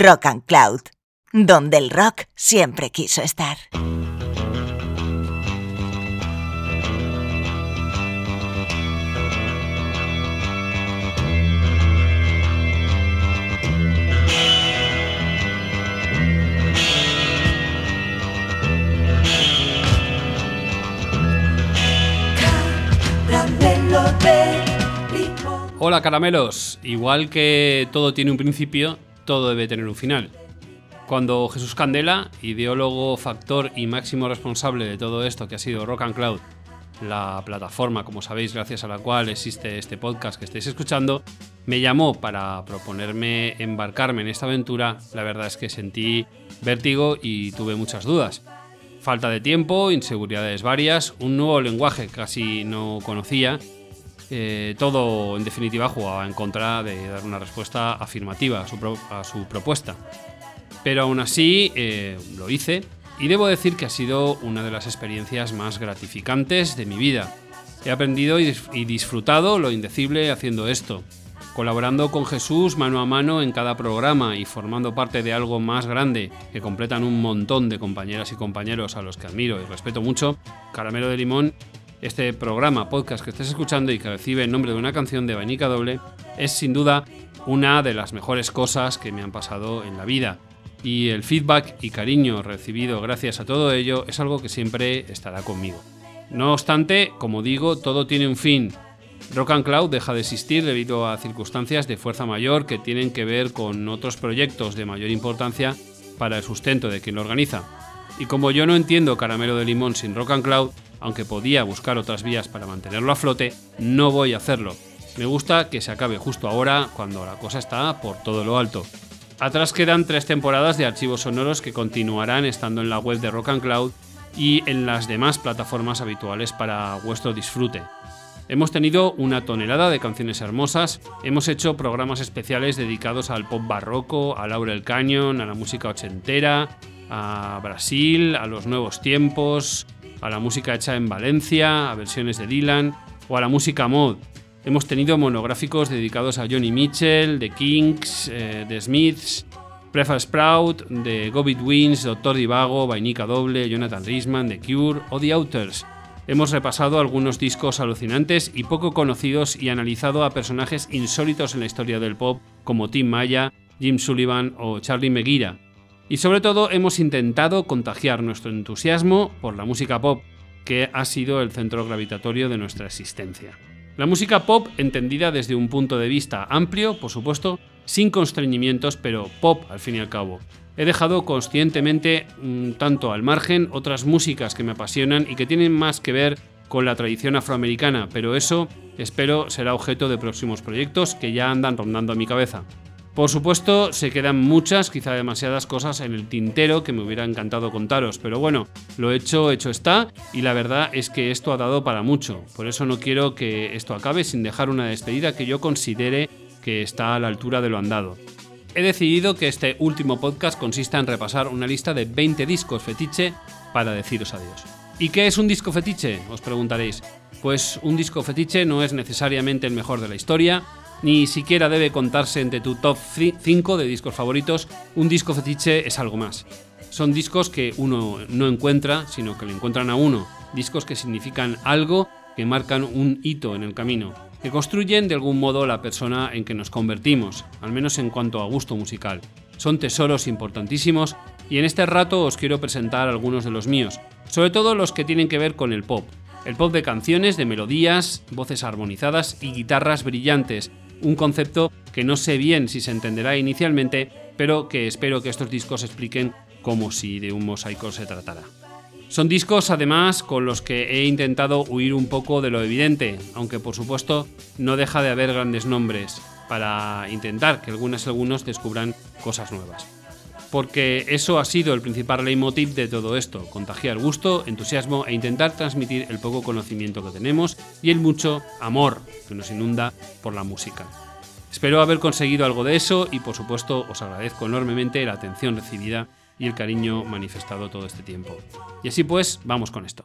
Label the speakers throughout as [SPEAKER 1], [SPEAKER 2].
[SPEAKER 1] Rock and Cloud, donde el rock siempre quiso estar.
[SPEAKER 2] Hola caramelos, igual que todo tiene un principio, todo debe tener un final. Cuando Jesús Candela, ideólogo, factor y máximo responsable de todo esto que ha sido Rock and Cloud, la plataforma, como sabéis, gracias a la cual existe este podcast que estáis escuchando, me llamó para proponerme embarcarme en esta aventura, la verdad es que sentí vértigo y tuve muchas dudas. Falta de tiempo, inseguridades varias, un nuevo lenguaje casi no conocía eh, todo, en definitiva, jugaba en contra de dar una respuesta afirmativa a su, propuesta. Pero aún así eh, lo hice y debo decir que ha sido una de las experiencias más gratificantes de mi vida. He aprendido y, y disfrutado lo indecible haciendo esto, colaborando con Jesús mano a mano en cada programa y formando parte de algo más grande que completan un montón de compañeras y compañeros a los que admiro y respeto mucho, Caramelo de Limón este programa, podcast que estés escuchando y que recibe el nombre de una canción de Vanica Doble, es sin duda una de las mejores cosas que me han pasado en la vida. Y el feedback y cariño recibido gracias a todo ello es algo que siempre estará conmigo. No obstante, como digo, todo tiene un fin. Rock and Cloud deja de existir debido a circunstancias de fuerza mayor que tienen que ver con otros proyectos de mayor importancia para el sustento de quien lo organiza. Y como yo no entiendo Caramelo de Limón sin Rock and Cloud, aunque podía buscar otras vías para mantenerlo a flote, no voy a hacerlo. Me gusta que se acabe justo ahora, cuando la cosa está por todo lo alto. Atrás quedan tres temporadas de archivos sonoros que continuarán estando en la web de Rock and Cloud y en las demás plataformas habituales para vuestro disfrute. Hemos tenido una tonelada de canciones hermosas, hemos hecho programas especiales dedicados al pop barroco, a Laurel Canyon, a la música ochentera, a Brasil, a los nuevos tiempos, a la música hecha en Valencia, a versiones de Dylan o a la música mod. Hemos tenido monográficos dedicados a Johnny Mitchell, The Kings, eh, The Smiths, Prefa Sprout, The Go Wins, Doctor Divago, Vainica Doble, Jonathan Risman, The Cure o The Outers. Hemos repasado algunos discos alucinantes y poco conocidos y analizado a personajes insólitos en la historia del pop como Tim Maya, Jim Sullivan o Charlie Meguira. Y sobre todo hemos intentado contagiar nuestro entusiasmo por la música pop, que ha sido el centro gravitatorio de nuestra existencia. La música pop entendida desde un punto de vista amplio, por supuesto, sin constreñimientos, pero pop al fin y al cabo. He dejado conscientemente mm, tanto al margen otras músicas que me apasionan y que tienen más que ver con la tradición afroamericana, pero eso espero será objeto de próximos proyectos que ya andan rondando a mi cabeza. Por supuesto, se quedan muchas, quizá demasiadas cosas en el tintero que me hubiera encantado contaros, pero bueno, lo hecho, hecho está, y la verdad es que esto ha dado para mucho. Por eso no quiero que esto acabe sin dejar una despedida que yo considere que está a la altura de lo andado. He decidido que este último podcast consista en repasar una lista de 20 discos fetiche para deciros adiós. ¿Y qué es un disco fetiche? Os preguntaréis. Pues un disco fetiche no es necesariamente el mejor de la historia, ni siquiera debe contarse entre tu top 5 de discos favoritos. Un disco fetiche es algo más. Son discos que uno no encuentra, sino que le encuentran a uno. Discos que significan algo, que marcan un hito en el camino, que construyen de algún modo la persona en que nos convertimos, al menos en cuanto a gusto musical. Son tesoros importantísimos y en este rato os quiero presentar algunos de los míos, sobre todo los que tienen que ver con el pop. El pop de canciones, de melodías, voces armonizadas y guitarras brillantes, un concepto que no sé bien si se entenderá inicialmente, pero que espero que estos discos expliquen como si de un mosaico se tratara. Son discos además con los que he intentado huir un poco de lo evidente, aunque por supuesto no deja de haber grandes nombres, para intentar que algunas y algunos descubran cosas nuevas. Porque eso ha sido el principal leitmotiv de todo esto, contagiar gusto, entusiasmo e intentar transmitir el poco conocimiento que tenemos y el mucho amor que nos inunda por la música. Espero haber conseguido algo de eso y por supuesto os agradezco enormemente la atención recibida y el cariño manifestado todo este tiempo. Y así pues, vamos con esto.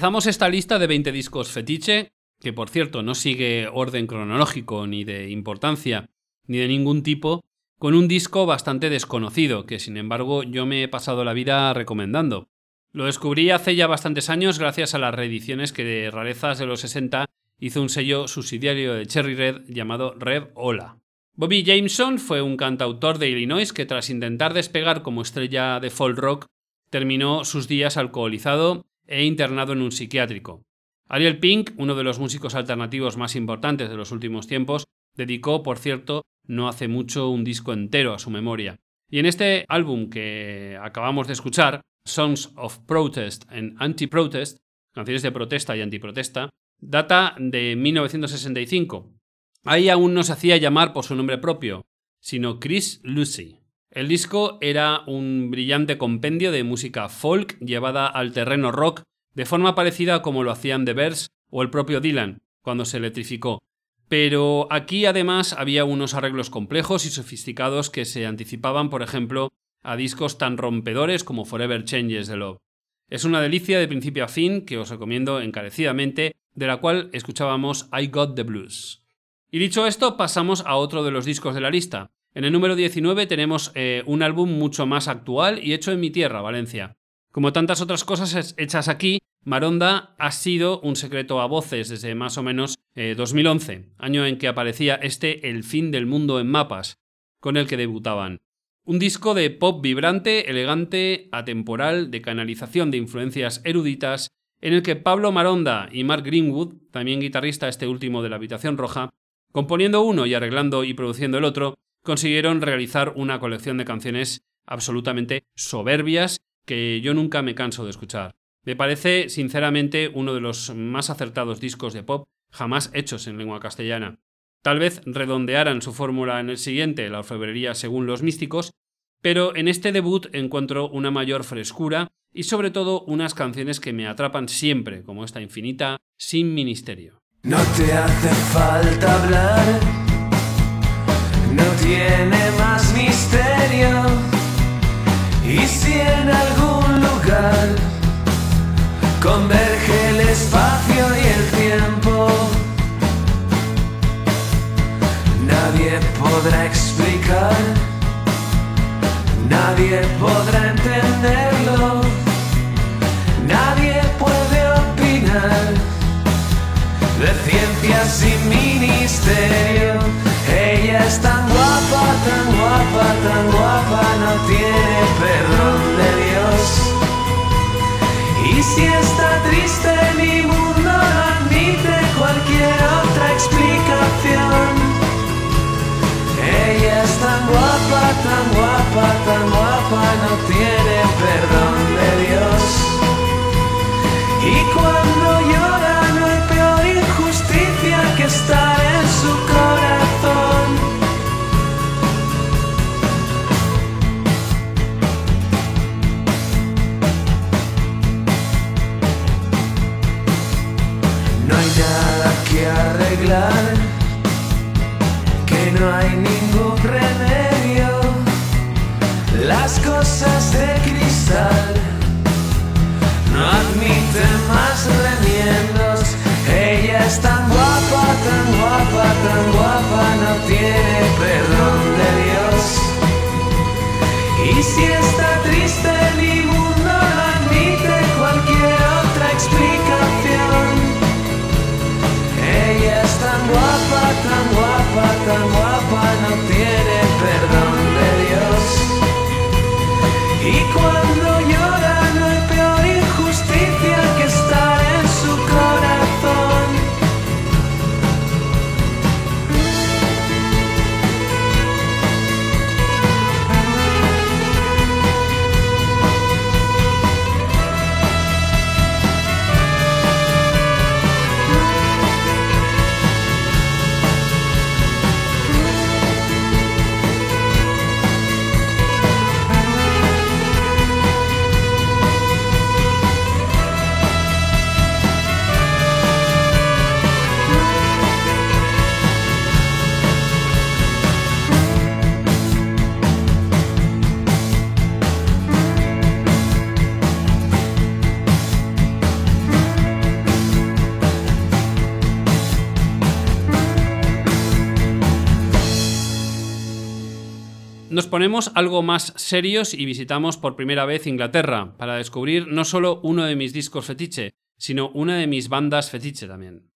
[SPEAKER 2] Empezamos esta lista de 20 discos fetiche, que por cierto no sigue orden cronológico ni de importancia ni de ningún tipo, con un disco bastante desconocido, que sin embargo yo me he pasado la vida recomendando. Lo descubrí hace ya bastantes años gracias a las reediciones que de rarezas de los 60 hizo un sello subsidiario de Cherry Red llamado Red Ola. Bobby Jameson fue un cantautor de Illinois que tras intentar despegar como estrella de folk rock terminó sus días alcoholizado e internado en un psiquiátrico. Ariel Pink, uno de los músicos alternativos más importantes de los últimos tiempos, dedicó, por cierto, no hace mucho un disco entero a su memoria. Y en este álbum que acabamos de escuchar, Songs of Protest and Anti-Protest, canciones de protesta y antiprotesta, data de 1965. Ahí aún no se hacía llamar por su nombre propio, sino Chris Lucy. El disco era un brillante compendio de música folk llevada al terreno rock de forma parecida como lo hacían The Bears o el propio Dylan cuando se electrificó, pero aquí además había unos arreglos complejos y sofisticados que se anticipaban, por ejemplo, a discos tan rompedores como Forever Changes the Love. Es una delicia de principio a fin que os recomiendo encarecidamente, de la cual escuchábamos I Got the Blues. Y dicho esto, pasamos a otro de los discos de la lista. En el número 19 tenemos eh, un álbum mucho más actual y hecho en mi tierra, Valencia. Como tantas otras cosas hechas aquí, Maronda ha sido un secreto a voces desde más o menos 2011, eh, año en que aparecía este El fin del mundo en mapas, con el que debutaban. Un disco de pop vibrante, elegante, atemporal, de canalización de influencias eruditas, en el que Pablo Maronda y Mark Greenwood, también guitarrista este último de la Habitación Roja, componiendo uno y arreglando y produciendo el otro, consiguieron realizar una colección de canciones absolutamente soberbias que yo nunca me canso de escuchar. Me parece, sinceramente, uno de los más acertados discos de pop jamás hechos en lengua castellana. Tal vez redondearan su fórmula en el siguiente, la orfebrería según los místicos, pero en este debut encuentro una mayor frescura y sobre todo unas canciones que me atrapan siempre, como esta infinita Sin Ministerio.
[SPEAKER 3] No tiene más misterio, y si en algún lugar converge el espacio y el tiempo. Nadie podrá explicar, nadie podrá entenderlo, nadie puede opinar de ciencia sin ministerio. Ella es tan guapa, tan guapa, tan guapa, no tiene perdón de Dios. Y si está triste mi mundo no admite cualquier otra explicación. Ella es tan guapa, tan guapa, tan guapa, no tiene perdón de Dios. Y cuando que no hay ningún remedio. Las cosas de cristal no admiten más remiendos. Ella es tan guapa, tan guapa, tan guapa, no tiene perdón de Dios. Y si está triste, mi mundo no admite cualquier otra explicación. Es tan guapa, tan guapa, tan guapa, no tiene perdón de Dios. Y cuando
[SPEAKER 4] Nos ponemos algo más serios y visitamos por primera vez Inglaterra para descubrir no solo uno de mis discos fetiche, sino una de mis bandas fetiche también.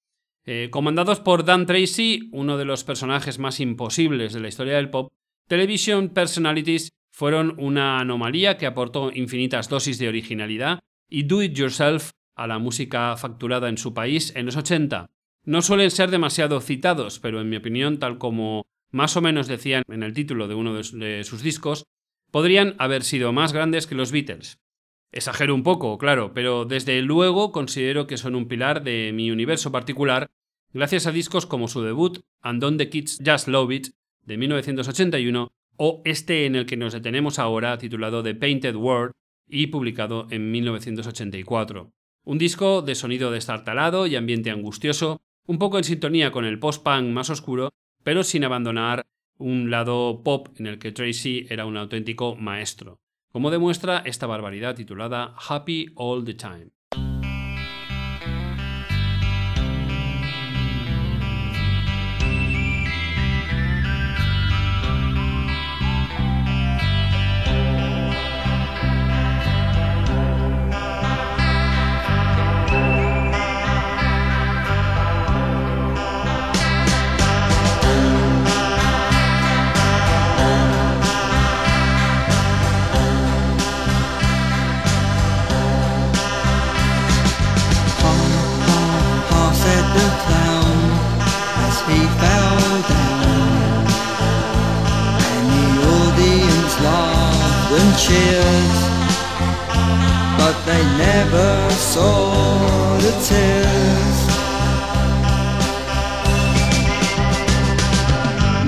[SPEAKER 4] Eh, comandados por Dan Tracy, uno de los personajes más imposibles de la historia del pop, Television Personalities fueron una anomalía que aportó infinitas dosis de originalidad y do it yourself a la música facturada en su país en los 80. No suelen ser demasiado citados, pero en mi opinión, tal como más o menos decían en el título de uno de sus discos, podrían haber sido más grandes que los Beatles. Exagero un poco, claro, pero desde luego considero que son un pilar de mi universo particular, gracias a discos como su debut And Don't the Kids Just Love It de 1981 o este en el que nos detenemos ahora titulado The Painted World y publicado en 1984. Un disco de sonido destartalado y ambiente angustioso, un poco en sintonía con el post-punk más oscuro pero sin abandonar un lado pop en el que Tracy era un auténtico maestro, como demuestra esta barbaridad titulada Happy All the Time. Cheers, but they never saw the tears.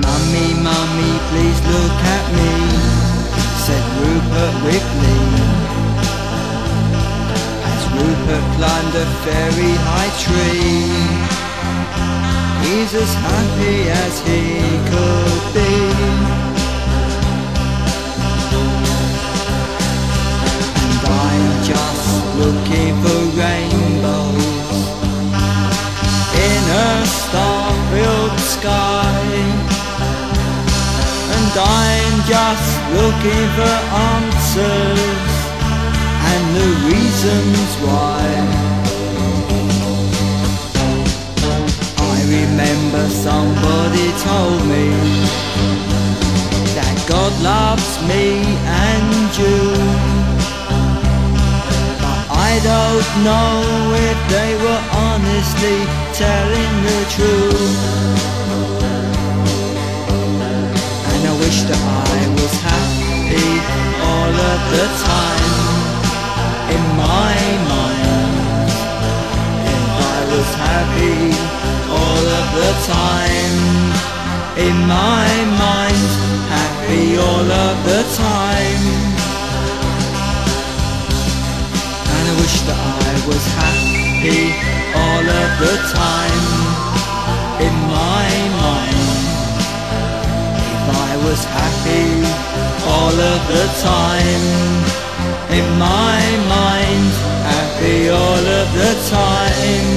[SPEAKER 4] Mummy, mummy, please look at me, said Rupert Wigley. As Rupert climbed a very high tree, he's as happy as he could be. Looking for rainbows in a star-filled sky. And I'm just looking for answers and the reasons why. I remember somebody told me that God loves me and you. I don't know if they were honestly telling the truth. And I wish that I was happy all of the time in my mind. If I was happy all of the time in my mind, happy all of the time. Was happy all of the time in my mind. If I was happy all of the time in my mind, happy all of the time.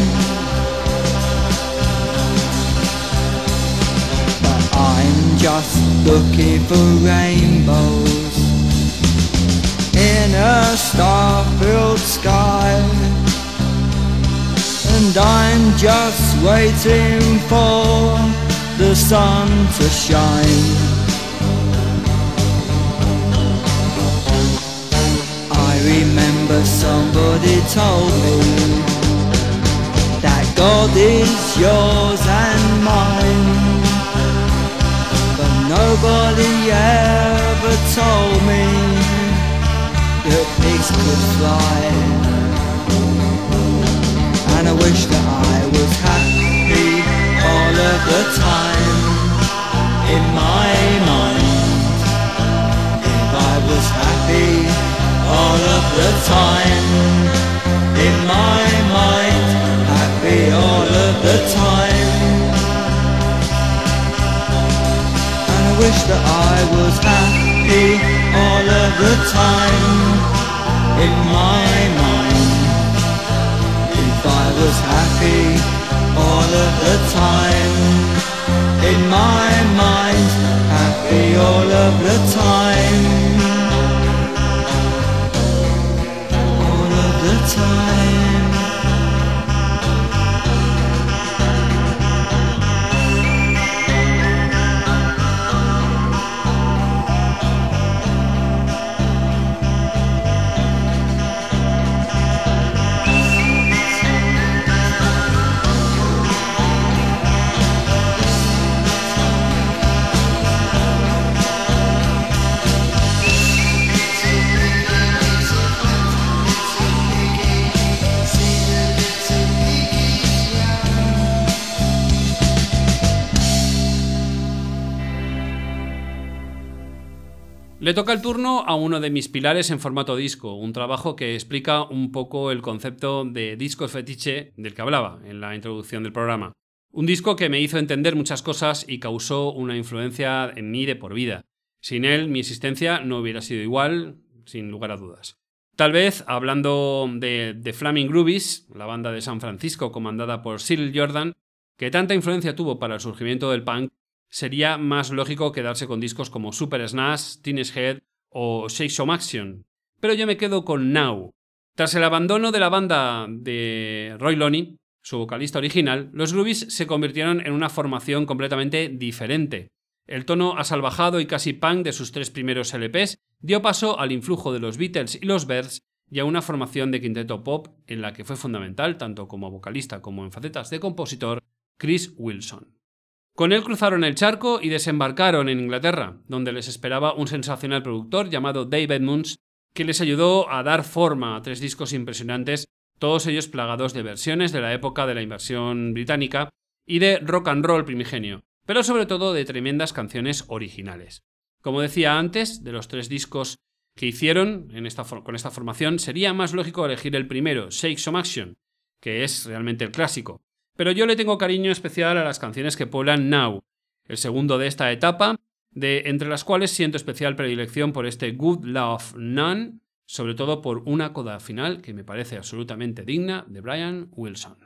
[SPEAKER 4] But I'm just looking for rainbows in a star-filled sky And I'm just waiting for the sun to shine. I remember somebody told me That God is yours and mine But nobody ever told me that pigs could fly And I wish that I was happy all of the time In my mind. If I was happy all of the time In my mind. Happy all of the time. And I wish that I was happy all of the time in my mind. Was happy all of the time in my mind, happy all of
[SPEAKER 3] the time. All of the time.
[SPEAKER 2] A uno de mis pilares en formato disco, un trabajo que explica un poco el concepto de disco fetiche del que hablaba en la introducción del programa. Un disco que me hizo entender muchas cosas y causó una influencia en mí de por vida. Sin él, mi existencia no hubiera sido igual, sin lugar a dudas. Tal vez, hablando de The Flaming Groovies, la banda de San Francisco comandada por Cyril Jordan, que tanta influencia tuvo para el surgimiento del punk, sería más lógico quedarse con discos como Super Smash, Teenage Head o Shake Some Action. Pero yo me quedo con Now. Tras el abandono de la banda de Roy Loney, su vocalista original, los Groovies se convirtieron en una formación completamente diferente. El tono asalvajado y casi punk de sus tres primeros LPs dio paso al influjo de los Beatles y los Birds y a una formación de quinteto pop en la que fue fundamental, tanto como vocalista como en facetas de compositor, Chris Wilson. Con él cruzaron el charco y desembarcaron en Inglaterra, donde les esperaba un sensacional productor llamado Dave Edmunds, que les ayudó a dar forma a tres discos impresionantes, todos ellos plagados de versiones de la época de la invasión británica y de rock and roll primigenio, pero sobre todo de tremendas canciones originales. Como decía antes, de los tres discos que hicieron con esta formación, sería más lógico elegir el primero, Shake Some Action, que es realmente el clásico, pero yo le tengo cariño especial a las canciones que pueblan Now, el segundo de esta etapa, de entre las cuales siento especial predilección por este Good Love None, sobre todo por una coda final que me parece absolutamente digna de Brian Wilson.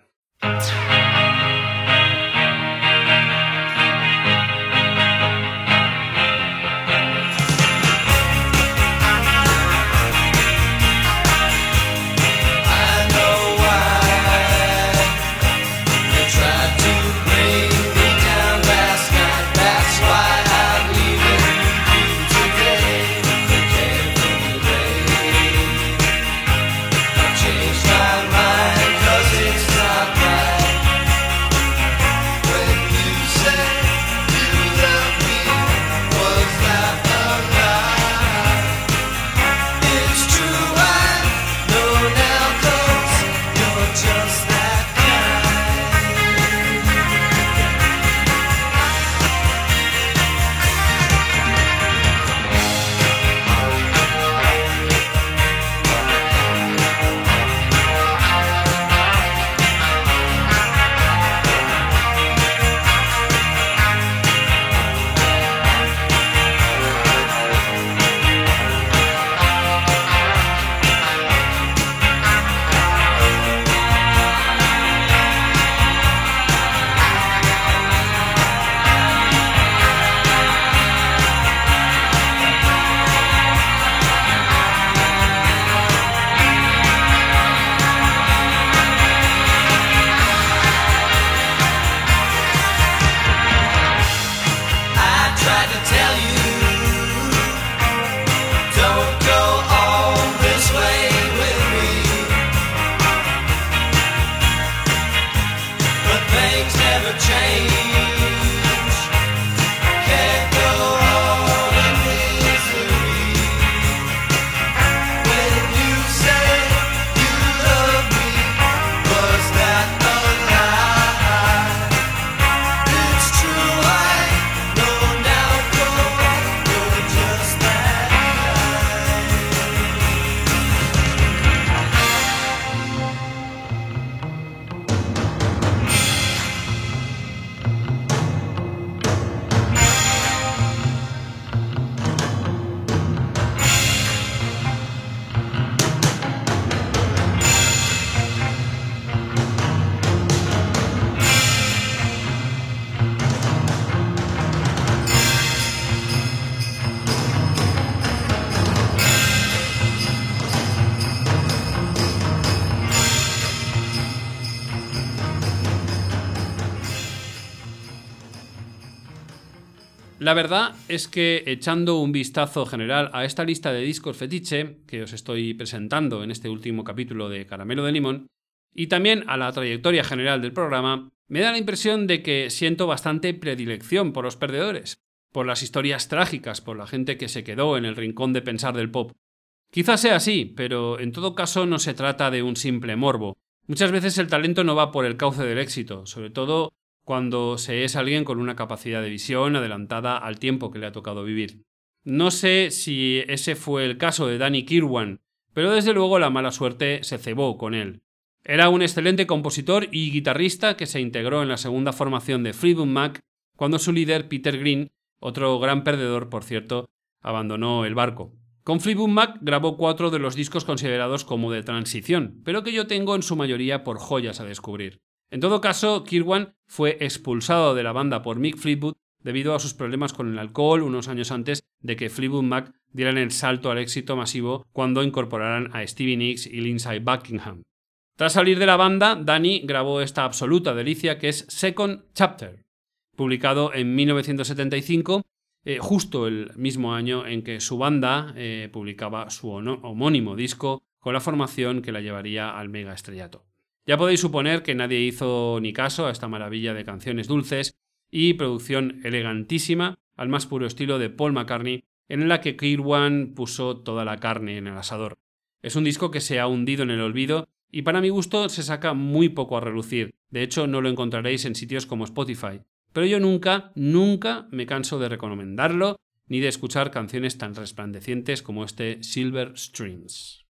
[SPEAKER 2] La verdad es que echando un vistazo general a esta lista de discos fetiche que os estoy presentando en este último capítulo de Caramelo de Limón, y también a la trayectoria general del programa, me da la impresión de que siento bastante predilección por los perdedores, por las historias trágicas, por la gente que se quedó en el rincón de pensar del pop. Quizás sea así, pero en todo caso no se trata de un simple morbo. Muchas veces el talento no va por el cauce del éxito, sobre todo cuando se es alguien con una capacidad de visión adelantada al tiempo que le ha tocado vivir. No sé si ese fue el caso de Danny Kirwan, pero desde luego la mala suerte se cebó con él. Era un excelente compositor y guitarrista que se integró en la segunda formación de Fleetwood Mac cuando su líder Peter Green, otro gran perdedor por cierto, abandonó el barco. Con Fleetwood Mac grabó cuatro de los discos considerados como de transición, pero que yo tengo en su mayoría por joyas a descubrir. En todo caso, Kirwan fue expulsado de la banda por Mick Fleetwood debido a sus problemas con el alcohol unos años antes de que Fleetwood Mac dieran el salto al éxito masivo cuando incorporaran a Stevie Nicks y Lindsay Buckingham. Tras salir de la banda, Danny grabó esta absoluta delicia que es Second Chapter, publicado en 1975, eh, justo el mismo año en que su banda eh, publicaba su homónimo disco con la formación que la llevaría al mega estrellato. Ya podéis suponer que nadie hizo ni caso a esta maravilla de canciones dulces y producción elegantísima al más puro estilo de Paul McCartney, en la que Kirwan puso toda la carne en el asador. Es un disco que se ha hundido en el olvido y para mi gusto se saca muy poco a relucir. De hecho, no lo encontraréis en sitios como Spotify. Pero yo nunca, nunca me canso de recomendarlo ni de escuchar canciones tan resplandecientes como este Silver Streams.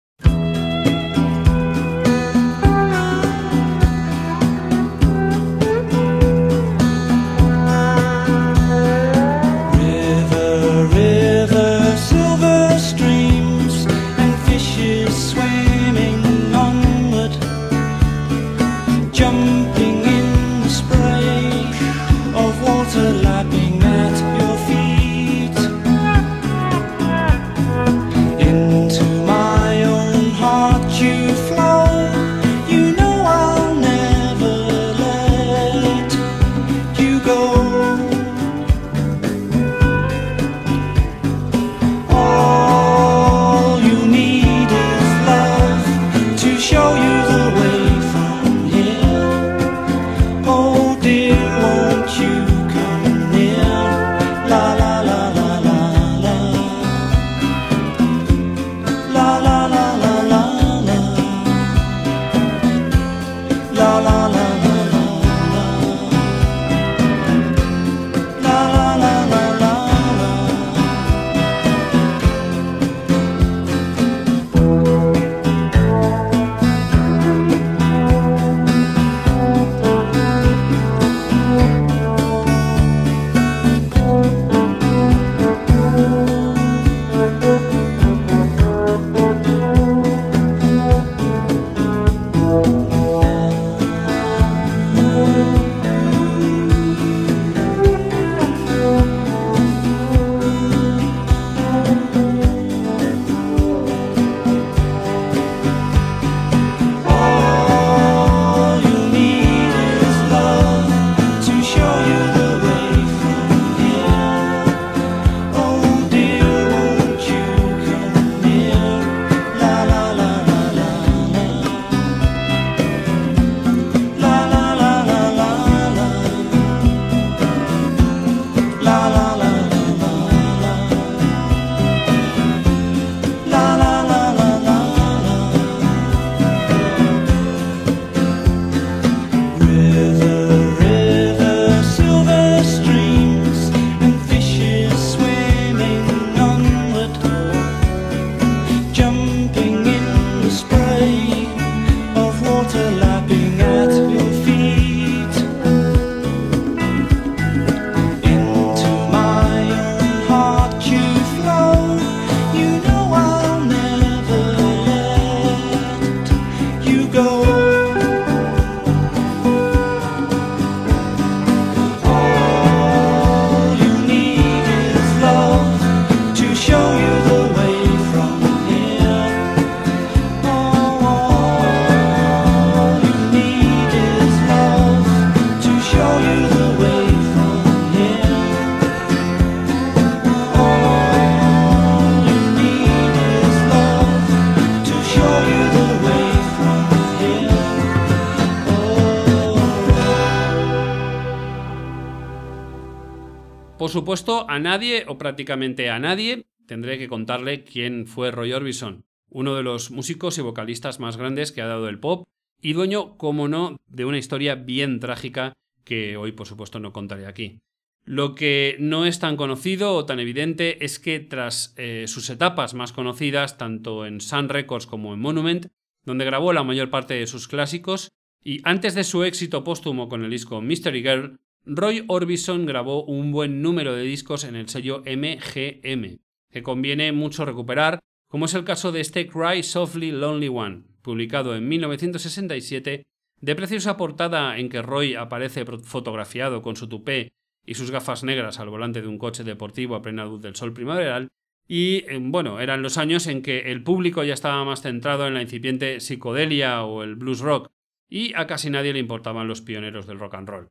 [SPEAKER 2] Por supuesto, a nadie o prácticamente a nadie tendré que contarle quién fue Roy Orbison, uno de los músicos y vocalistas más grandes que ha dado el pop y dueño, como no, de una historia bien trágica que hoy por supuesto no contaré aquí. Lo que no es tan conocido o tan evidente es que tras eh, sus etapas más conocidas, tanto en Sun Records como en Monument, donde grabó la mayor parte de sus clásicos, y antes de su éxito póstumo con el disco Mystery Girl, Roy Orbison grabó un buen número de discos en el sello MGM, que conviene mucho recuperar, como es el caso de este Cry Softly Lonely One, publicado en 1967, de preciosa portada en que Roy aparece fotografiado con su tupé y sus gafas negras al volante de un coche deportivo a plena luz del sol primaveral, y eh, bueno, eran los años en que el público ya estaba más centrado en la incipiente psicodelia o el blues rock, y a casi nadie le importaban los pioneros del rock and roll.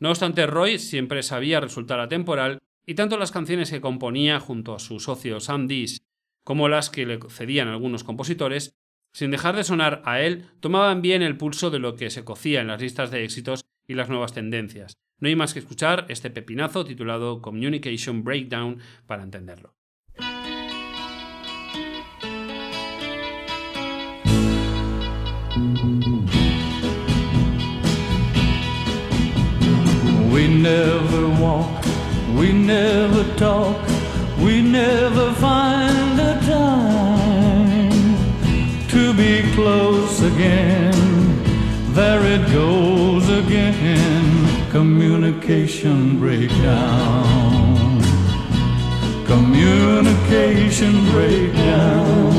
[SPEAKER 2] No obstante, Roy siempre sabía resultar atemporal, y tanto las canciones que componía junto a su socio Sam Dees como las que le cedían algunos compositores, sin dejar de sonar a él, tomaban bien el pulso de lo que se cocía en las listas de éxitos y las nuevas tendencias. No hay más que escuchar este pepinazo titulado Communication Breakdown para entenderlo.
[SPEAKER 5] We never walk, we never talk, we never find the time to be close again. There it goes again, communication breakdown. Communication breakdown.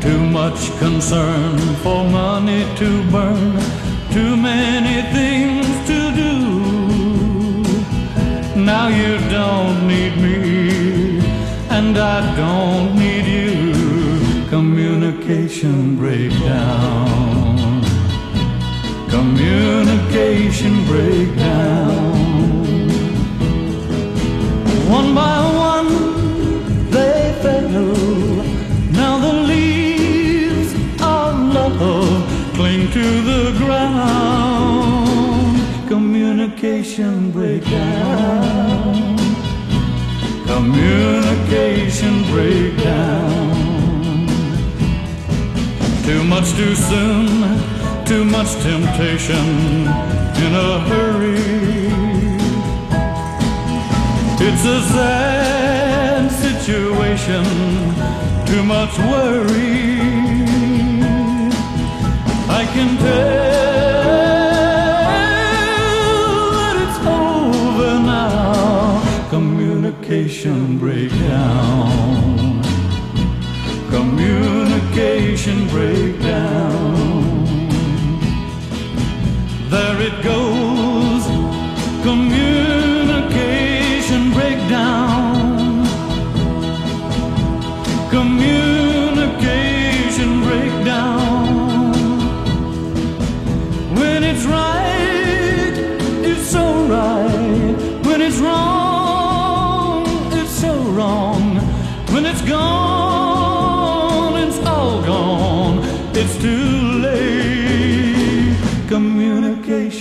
[SPEAKER 5] Too much concern for money to burn, too many things to do. Now you don't need me, and I don't need you. Communication breakdown. Communication breakdown. One by one, they fell. Communication breakdown. Communication breakdown. Too much too soon, too much temptation in a hurry. It's a sad situation, too much worry. I can tell Communication breakdown. Communication breakdown.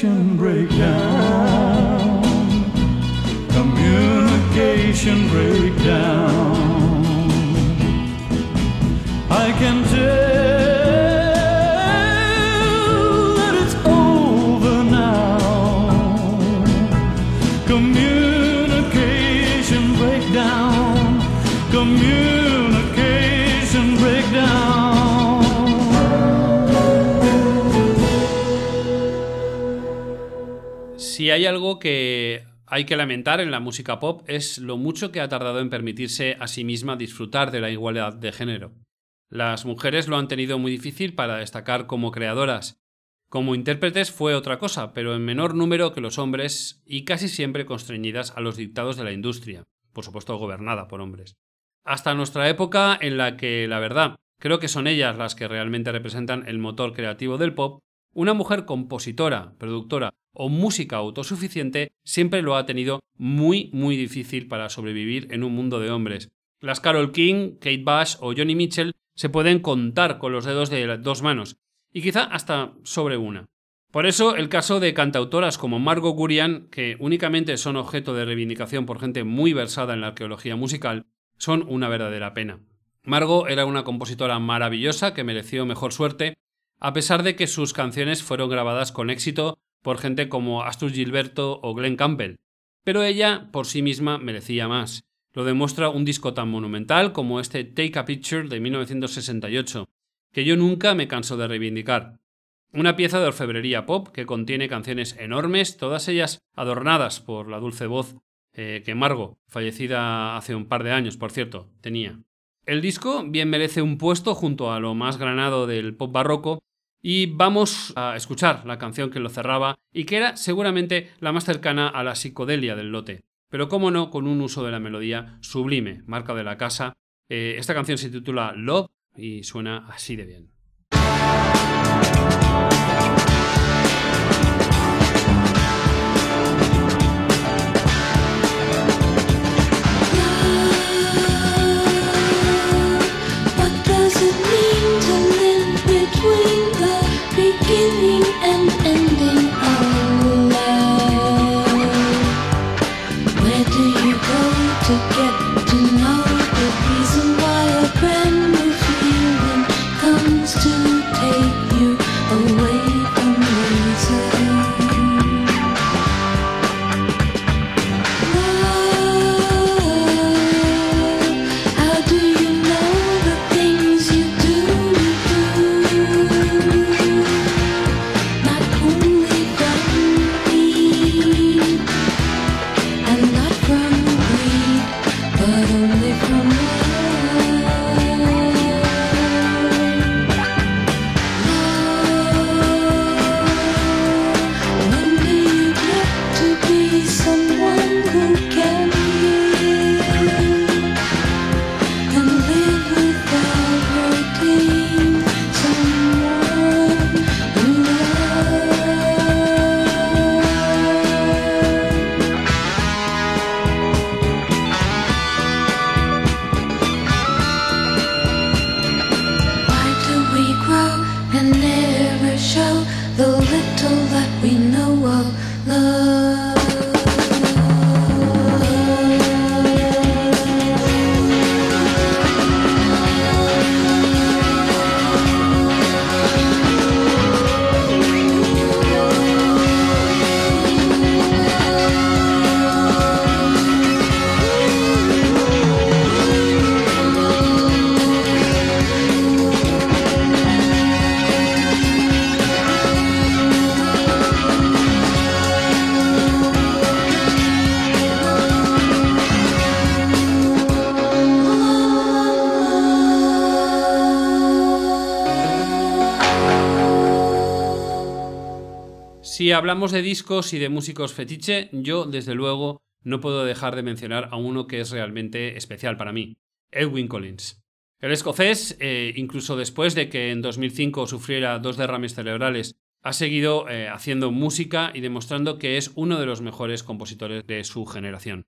[SPEAKER 5] Communication breakdown. Communication breakdown.
[SPEAKER 2] Hay algo que hay que lamentar en la música pop es lo mucho que ha tardado en permitirse a sí misma disfrutar de la igualdad de género. Las mujeres lo han tenido muy difícil para destacar como creadoras. Como intérpretes fue otra cosa, pero en menor número que los hombres y casi siempre constreñidas a los dictados de la industria, por supuesto gobernada por hombres. Hasta nuestra época en la que, la verdad, creo que son ellas las que realmente representan el motor creativo del pop, una mujer compositora, productora o música autosuficiente siempre lo ha tenido muy, muy difícil para sobrevivir en un mundo de hombres. Las Carol King, Kate Bush o Johnny Mitchell se pueden contar con los dedos de dos manos, y quizá hasta sobre una. Por eso el caso de cantautoras como Margot Gurian, que únicamente son objeto de reivindicación por gente muy versada en la arqueología musical, son una verdadera pena. Margot era una compositora maravillosa que mereció mejor suerte, a pesar de que sus canciones fueron grabadas con éxito por gente como Astur Gilberto o Glenn Campbell, pero ella por sí misma merecía más. Lo demuestra un disco tan monumental como este Take a Picture de 1968, que yo nunca me canso de reivindicar. Una pieza de orfebrería pop que contiene canciones enormes, todas ellas adornadas por la dulce voz eh, que Margo, fallecida hace un par de años, por cierto, tenía. El disco bien merece un puesto junto a lo más granado del pop barroco y vamos a escuchar la canción que lo cerraba y que era seguramente la más cercana a la psicodelia del lote, pero cómo no con un uso de la melodía sublime, marca de la casa. Eh, esta canción se titula Love y suena así de bien. Hablamos de discos y de músicos fetiche, yo desde luego no puedo dejar de mencionar a uno que es realmente especial para mí, Edwin Collins. El escocés, eh, incluso después de que en 2005 sufriera dos derrames cerebrales, ha seguido eh, haciendo música y demostrando que es uno de los mejores compositores de su generación.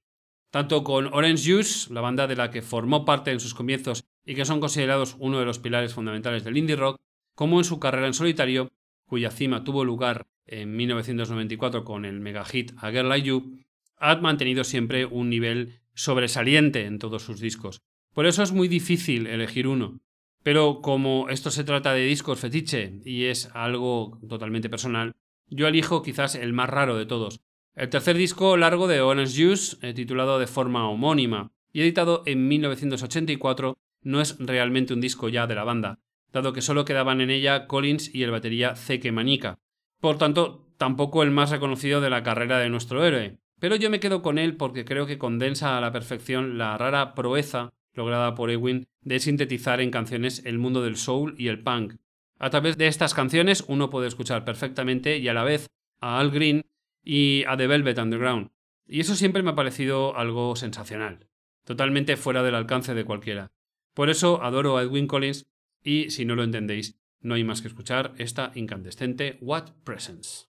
[SPEAKER 2] Tanto con Orange Juice, la banda de la que formó parte en sus comienzos y que son considerados uno de los pilares fundamentales del indie rock, como en su carrera en solitario, cuya cima tuvo lugar en 1994 con el mega hit A Girl Like You, ha mantenido siempre un nivel sobresaliente en todos sus discos. Por eso es muy difícil elegir uno. Pero como esto se trata de discos fetiche y es algo totalmente personal, yo elijo quizás el más raro de todos. El tercer disco largo de Orange Juice, eh, titulado de forma homónima y editado en 1984, no es realmente un disco ya de la banda, dado que solo quedaban en ella Collins y el batería Zeke Manica, por tanto, tampoco el más reconocido de la carrera de nuestro héroe. Pero yo me quedo con él porque creo que condensa a la perfección la rara proeza lograda por Ewing de sintetizar en canciones el mundo del soul y el punk. A través de estas canciones uno puede escuchar perfectamente y a la vez a Al Green y a The Velvet Underground. Y eso siempre me ha parecido algo sensacional, totalmente fuera del alcance de cualquiera. Por eso adoro a Edwin Collins y, si no lo entendéis, no hay más que escuchar esta incandescente What Presence.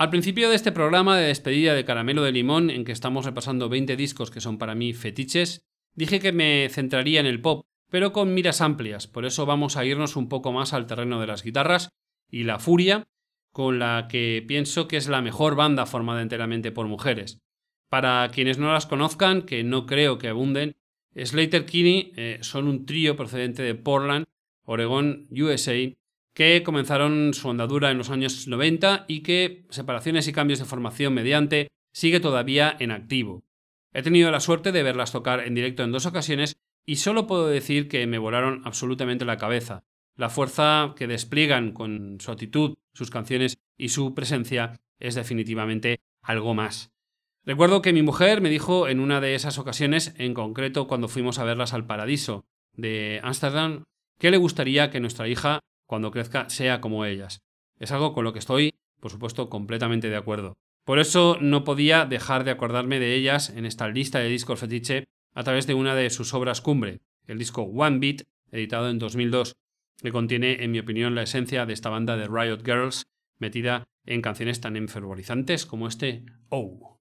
[SPEAKER 2] Al principio de este programa de despedida de Caramelo de Limón, en que estamos repasando 20 discos que son para mí fetiches, dije que me centraría en el pop, pero con miras amplias, por eso vamos a irnos un poco más al terreno de las guitarras y la furia, con la que pienso que es la mejor banda formada enteramente por mujeres. Para quienes no las conozcan, que no creo que abunden, Slater Kinney eh, son un trío procedente de Portland, Oregón, USA, que comenzaron su andadura en los años 90 y que, separaciones y cambios de formación mediante, sigue todavía en activo. He tenido la suerte de verlas tocar en directo en dos ocasiones y solo puedo decir que me volaron absolutamente la cabeza. La fuerza que despliegan con su actitud, sus canciones y su presencia es definitivamente algo más. Recuerdo que mi mujer me dijo en una de esas ocasiones, en concreto cuando fuimos a verlas al Paradiso de Ámsterdam, que le gustaría que nuestra hija, cuando crezca, sea como ellas. Es algo con lo que estoy, por supuesto, completamente de acuerdo. Por eso no podía dejar de acordarme de ellas en esta lista de discos fetiche a través de una de sus obras cumbre, el disco One Beat, editado en 2002, que contiene, en mi opinión, la esencia de esta banda de Riot Girls, metida en canciones tan enfervorizantes como este Oh.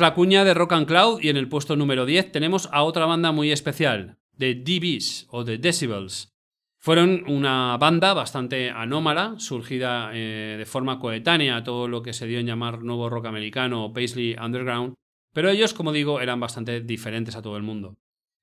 [SPEAKER 2] La cuña de Rock and Cloud y en el puesto número 10 tenemos a otra banda muy especial, The DBs o The Decibels. Fueron una banda bastante anómala, surgida eh, de forma coetánea a todo lo que se dio en llamar nuevo rock americano o Paisley Underground, pero ellos, como digo, eran bastante diferentes a todo el mundo.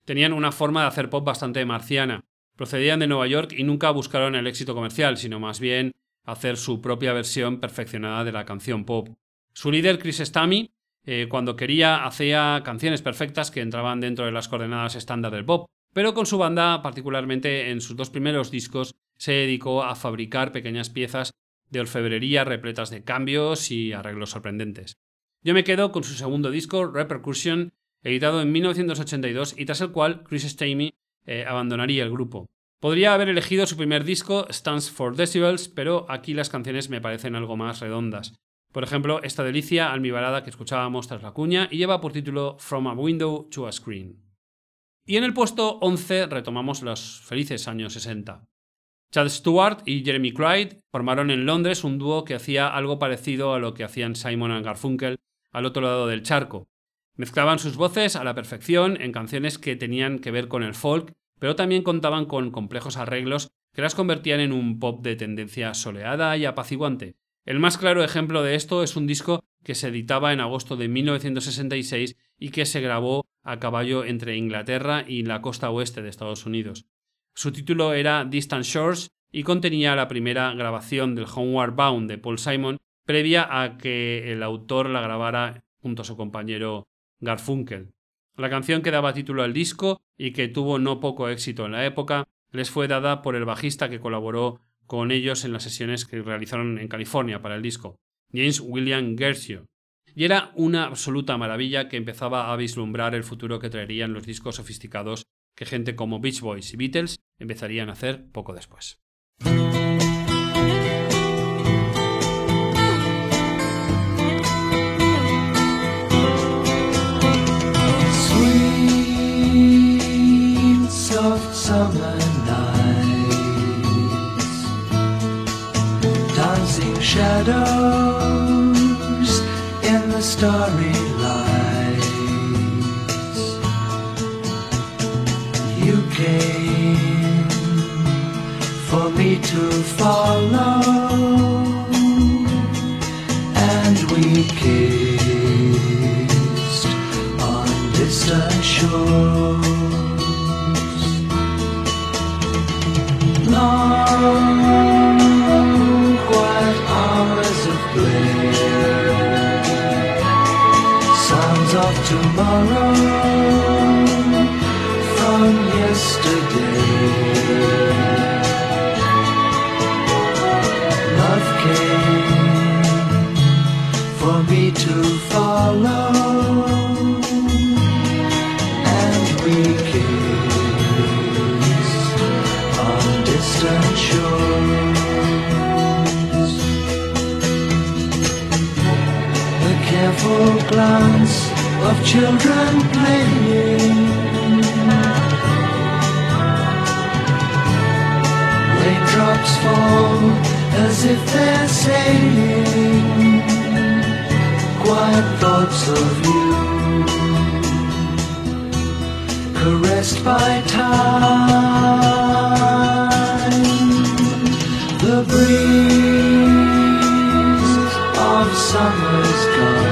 [SPEAKER 2] Tenían una forma de hacer pop bastante marciana, procedían de Nueva York y nunca buscaron el éxito comercial, sino más bien hacer su propia versión perfeccionada de la canción pop. Su líder, Chris Stammy, eh, cuando quería hacía canciones perfectas que entraban dentro de las coordenadas estándar del pop, pero con su banda, particularmente en sus dos primeros discos, se dedicó a fabricar pequeñas piezas de orfebrería repletas de cambios y arreglos sorprendentes. Yo me quedo con su segundo disco, Repercussion, editado en 1982 y tras el cual Chris Stamey eh, abandonaría el grupo. Podría haber elegido su primer disco, Stands for Decibels, pero aquí las canciones me parecen algo más redondas. Por ejemplo, esta delicia almibarada que escuchábamos tras la cuña y lleva por título From a Window to a Screen. Y en el puesto 11 retomamos los felices años 60. Chad Stewart y Jeremy Clyde formaron en Londres un dúo que hacía algo parecido a lo que hacían Simon and Garfunkel al otro lado del charco. Mezclaban sus voces a la perfección en canciones que tenían que ver con el folk, pero también contaban con complejos arreglos que las convertían en un pop de tendencia soleada y apaciguante. El más claro ejemplo de esto es un disco que se editaba en agosto de 1966 y que se grabó a caballo entre Inglaterra y la costa oeste de Estados Unidos. Su título era Distant Shores y contenía la primera grabación del Homeward Bound de Paul Simon previa a que el autor la grabara junto a su compañero Garfunkel. La canción que daba título al disco y que tuvo no poco éxito en la época les fue dada por el bajista que colaboró con ellos en las sesiones que realizaron en California para el disco, James William Gershio. Y era una absoluta maravilla que empezaba a vislumbrar el futuro que traerían los discos sofisticados que gente como Beach Boys y Beatles empezarían a hacer poco después.
[SPEAKER 3] Shadows in the starry lights. You came for me to follow, and we kissed on distant shores. Long from yesterday. Love came for me to follow, and we kissed on distant shores. The careful glance of children playing. Raindrops fall as if they're saying quiet thoughts of you, caressed by time. The breeze of summer's gone,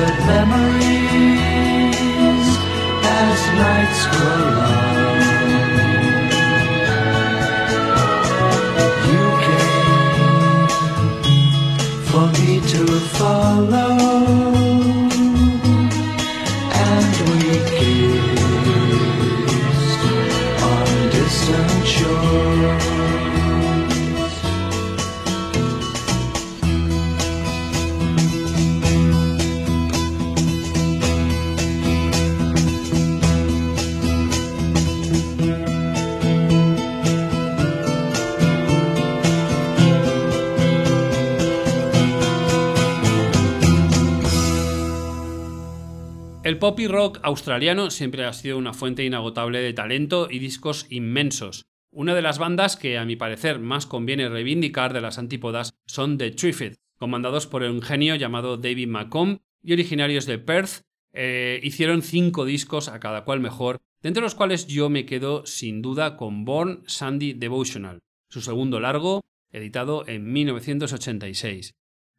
[SPEAKER 3] whispered memories as nights grow long. You came for me to follow,
[SPEAKER 2] pop y rock australiano siempre ha sido una fuente inagotable de talento y discos inmensos. Una de las bandas que a mi parecer más conviene reivindicar de las antípodas son The Triffids.
[SPEAKER 5] comandados por un genio llamado David Macomb y originarios de Perth, eh, hicieron cinco discos a cada cual mejor, de entre los cuales yo me quedo sin duda con Born Sandy Devotional, su segundo largo, editado en 1986.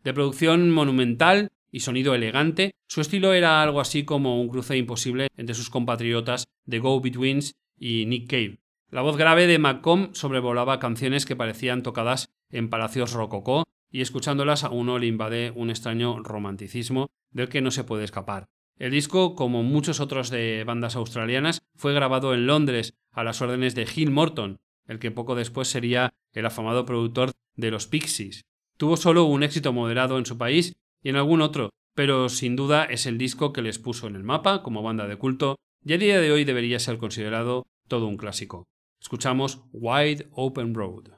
[SPEAKER 5] De producción monumental y sonido elegante, su estilo era algo así como un cruce imposible entre sus compatriotas The Go-Betweens y Nick Cave. La voz grave de Macomb sobrevolaba canciones que parecían tocadas en palacios rococó y escuchándolas a uno le invade un extraño romanticismo del que no se puede escapar. El disco, como muchos otros de bandas australianas, fue grabado en Londres a las órdenes de Gil Morton, el que poco después sería el afamado productor de los Pixies. Tuvo solo un éxito moderado en su país y en algún otro, pero sin duda es el disco que les puso en el mapa como banda de culto y a día de hoy debería ser considerado todo un clásico. Escuchamos Wide Open Road.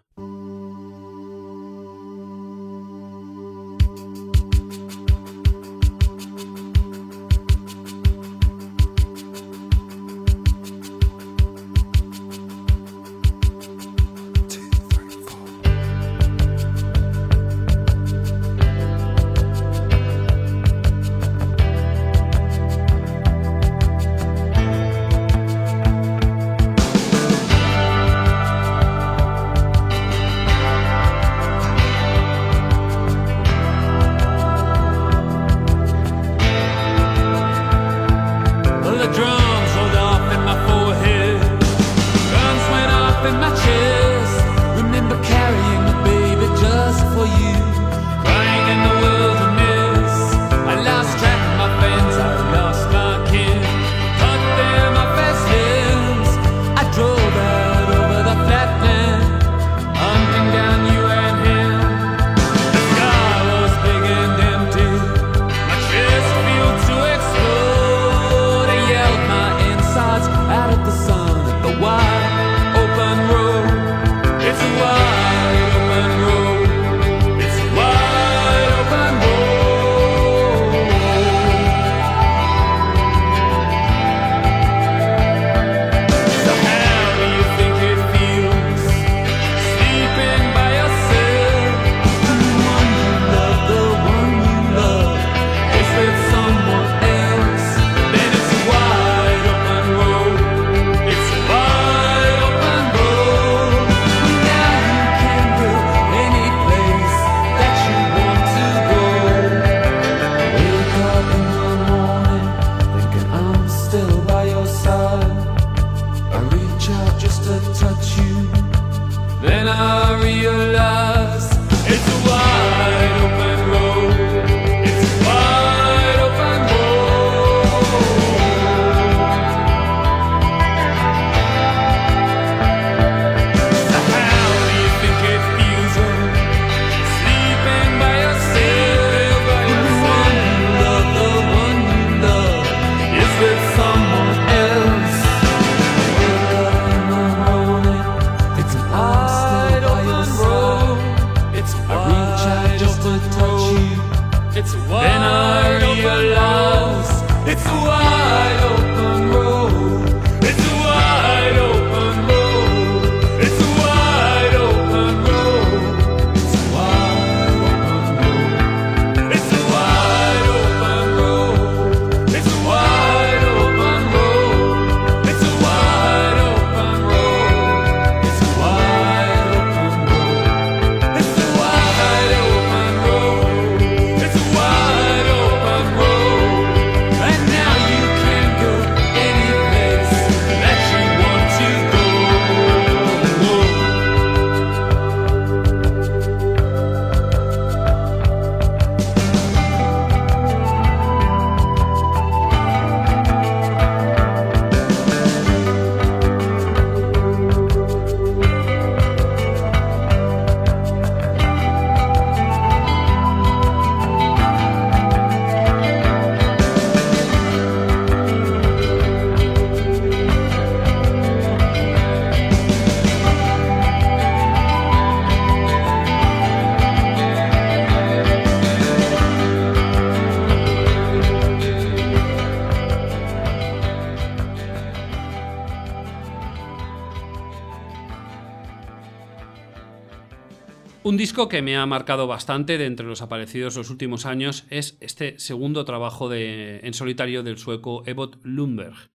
[SPEAKER 2] Un disco que me ha marcado bastante de entre los aparecidos los últimos años es este segundo trabajo de- en solitario del sueco Evot Lundberg,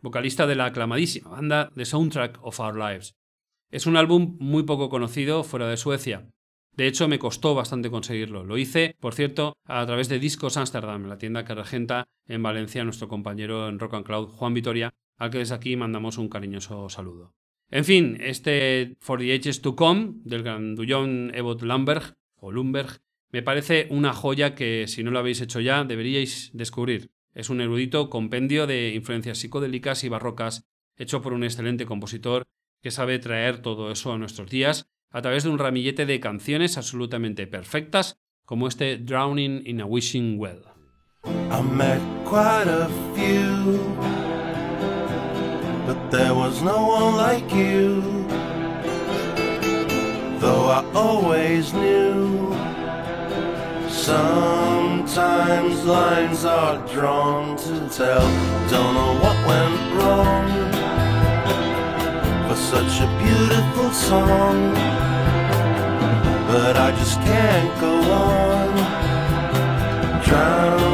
[SPEAKER 2] vocalista de la aclamadísima banda The Soundtrack of Our Lives. Es un álbum muy poco conocido fuera de Suecia. De hecho, me costó bastante conseguirlo. Lo hice, por cierto, a través de Discos Amsterdam, la tienda que regenta en Valencia nuestro compañero en Rock and Cloud, Juan Vitoria, al que desde aquí mandamos un cariñoso saludo. En fin, este For the Ages to Come del grandullón Evot Lamberg o Lumberg me parece una joya que si no lo habéis hecho ya deberíais descubrir. Es un erudito compendio de influencias psicodélicas y barrocas hecho por un excelente compositor que sabe traer todo eso a nuestros días a través de un ramillete de canciones absolutamente perfectas como este Drowning in a Wishing Well.
[SPEAKER 6] I met quite a few, but there was no one like you. Though I always knew, sometimes lines are drawn to tell. Don't know what went wrong for such a beautiful song, but I just can't go on drowning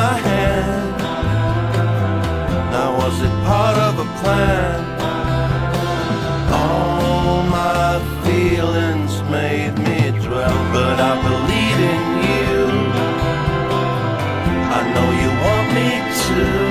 [SPEAKER 6] my hand. Now, was it part of a plan? All my feelings made me dwell, but I believe in you. I know you want me to.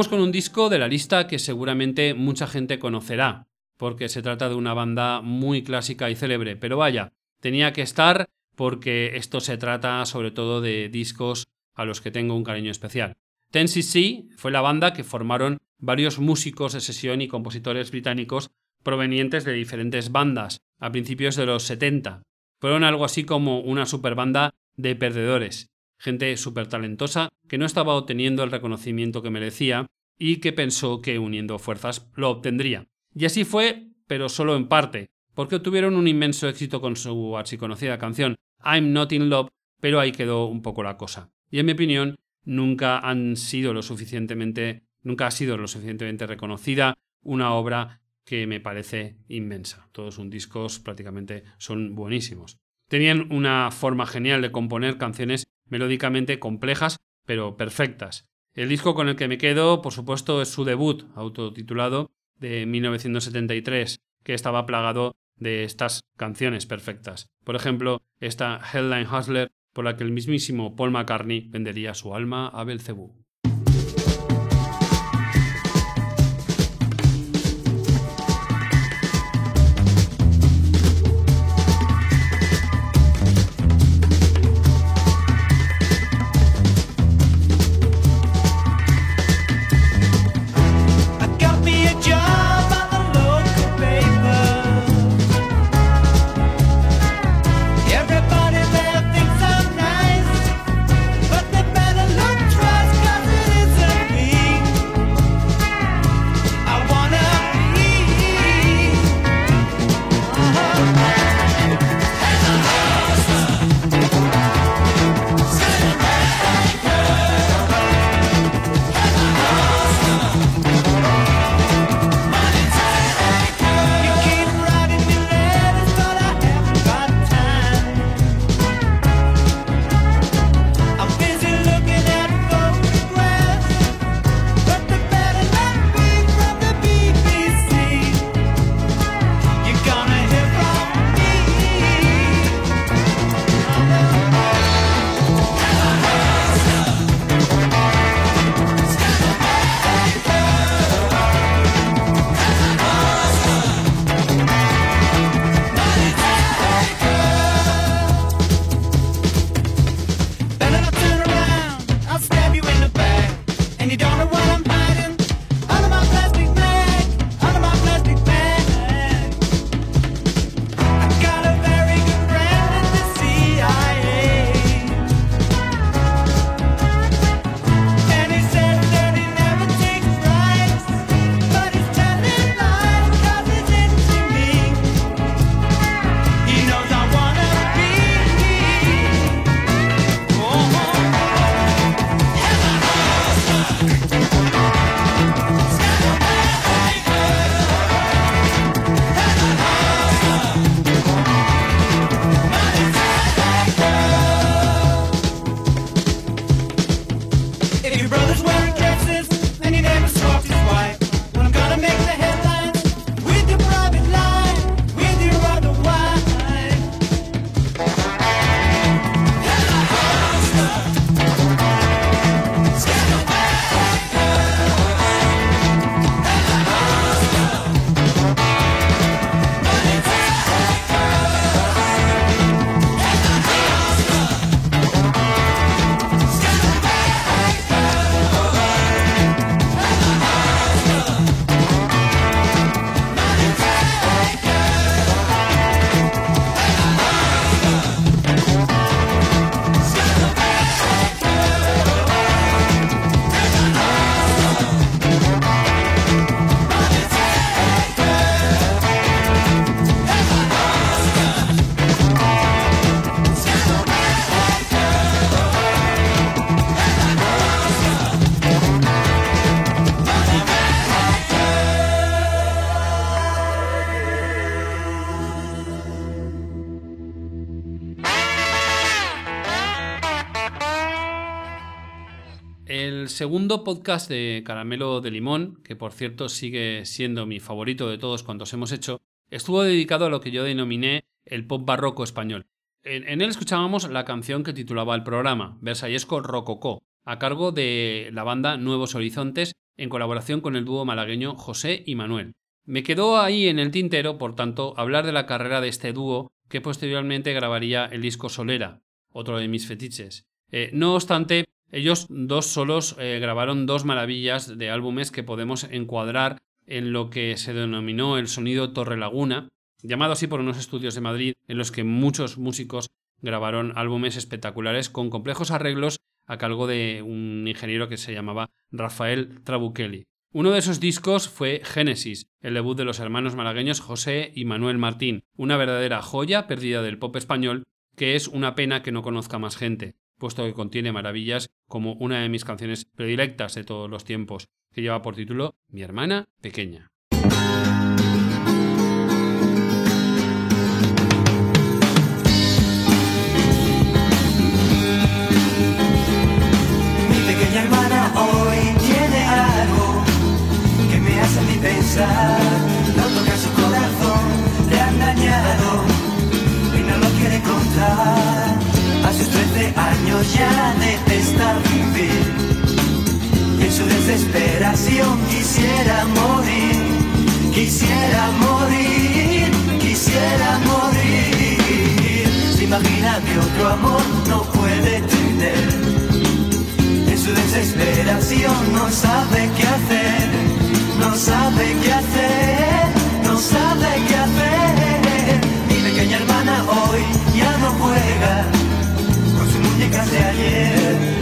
[SPEAKER 2] Vamos con un disco de la lista que seguramente mucha gente conocerá, porque se trata de una banda muy clásica y célebre, pero vaya, tenía que estar porque esto se trata sobre todo de discos a los que tengo un cariño especial. Ten-cc fue la banda que formaron varios músicos de sesión y compositores británicos provenientes de diferentes bandas a principios de los 70. Fueron algo así como una superbanda de perdedores, gente súper talentosa que no estaba obteniendo el reconocimiento que merecía y que pensó que uniendo fuerzas lo obtendría. Y así fue, pero solo en parte, porque tuvieron un inmenso éxito con su archiconocida canción I'm Not in Love, pero ahí quedó un poco la cosa. Y en mi opinión, nunca han sido lo suficientemente, nunca ha sido lo suficientemente reconocida una obra que me parece inmensa. Todos sus discos prácticamente son buenísimos. Tenían una forma genial de componer canciones melódicamente complejas, pero perfectas. El disco con el que me quedo, por supuesto, es su debut, autotitulado, de 1973, que estaba plagado de estas canciones perfectas. Por ejemplo, esta Headline Hustler, por la que el mismísimo Paul McCartney vendería su alma a Belcebú. Segundo podcast de Caramelo de Limón, que por cierto sigue siendo mi favorito de todos cuantos hemos hecho, estuvo dedicado a lo que yo denominé el pop barroco español. En, él escuchábamos la canción que titulaba el programa, Versallesco Rococó, a cargo de la banda Nuevos Horizontes, en colaboración con el dúo malagueño José y Manuel. Me quedó ahí en el tintero, por tanto, hablar de la carrera de este dúo que posteriormente grabaría el disco Solera, otro de mis fetiches. Eh, no obstante, ellos dos solos eh, grabaron dos maravillas de álbumes que podemos encuadrar en lo que se denominó el sonido Torre Laguna, llamado así por unos estudios de Madrid en los que muchos músicos grabaron álbumes espectaculares con complejos arreglos a cargo de un ingeniero que se llamaba Rafael Trabuchelli. Uno de esos discos fue Génesis, el debut de los hermanos malagueños José y Manuel Martín, una verdadera joya perdida del pop español que es una pena que no conozca más gente, puesto que contiene maravillas como una de mis canciones predilectas de todos los tiempos, que lleva por título Mi hermana pequeña.
[SPEAKER 7] Pensar. No toca su corazón, le han dañado y no lo quiere contar. A sus 13 años ya detesta vivir. En su desesperación quisiera morir, quisiera morir, quisiera morir. Se imagina que otro amor no puede tener. En su desesperación no sabe qué hacer, no sabe qué hacer,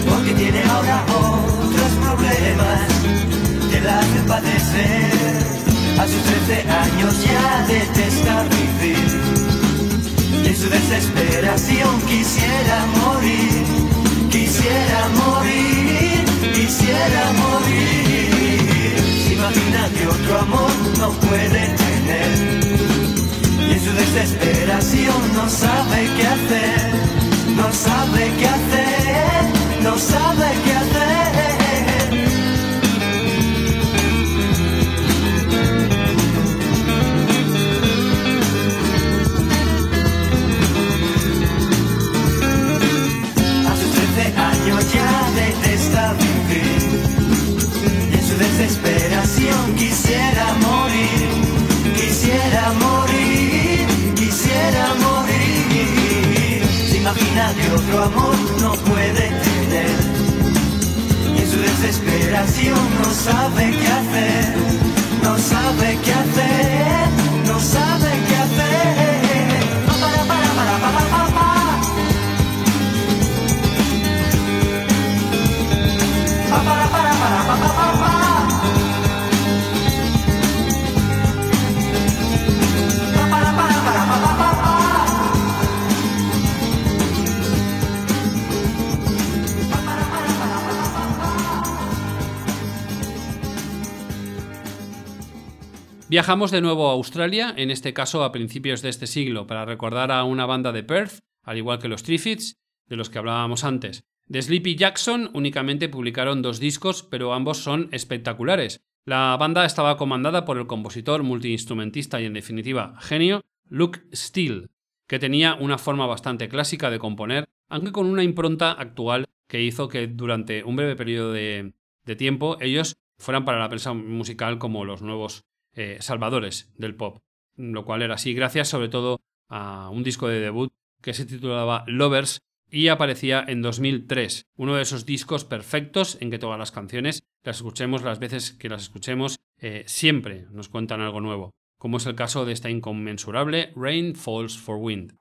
[SPEAKER 7] porque tiene ahora otros problemas que la hacen padecer. A sus 13 años ya detesta vivir. Y en su desesperación quisiera morir, quisiera morir, quisiera morir. Se imagina que otro amor no puede tener. Y en su desesperación no sabe qué hacer, no sabe qué hacer, no sabe qué hacer. Sus 13 años ya detesta vivir y en su desesperación quisiera morir, imagina que otro amor no puede tener. Y en su desesperación no sabe qué hacer, no sabe qué hacer,
[SPEAKER 2] Viajamos de nuevo a Australia, en este caso a principios de este siglo, para recordar a una banda de Perth, al igual que los Triffids, de los que hablábamos antes. De Sleepy Jackson únicamente publicaron dos discos, pero ambos son espectaculares. La banda estaba comandada por el compositor, multiinstrumentista y en definitiva genio, Luke Steele, que tenía una forma bastante clásica de componer, aunque con una impronta actual que hizo que durante un breve periodo de, de tiempo ellos fueran para la prensa musical como los nuevos eh, salvadores del pop, lo cual era así gracias sobre todo a un disco de debut que se titulaba Lovers y aparecía en 2003, uno de esos discos perfectos en que todas las canciones las escuchemos las veces que las escuchemos, eh, siempre nos cuentan algo nuevo, como es el caso de esta inconmensurable Rain Falls for Wind.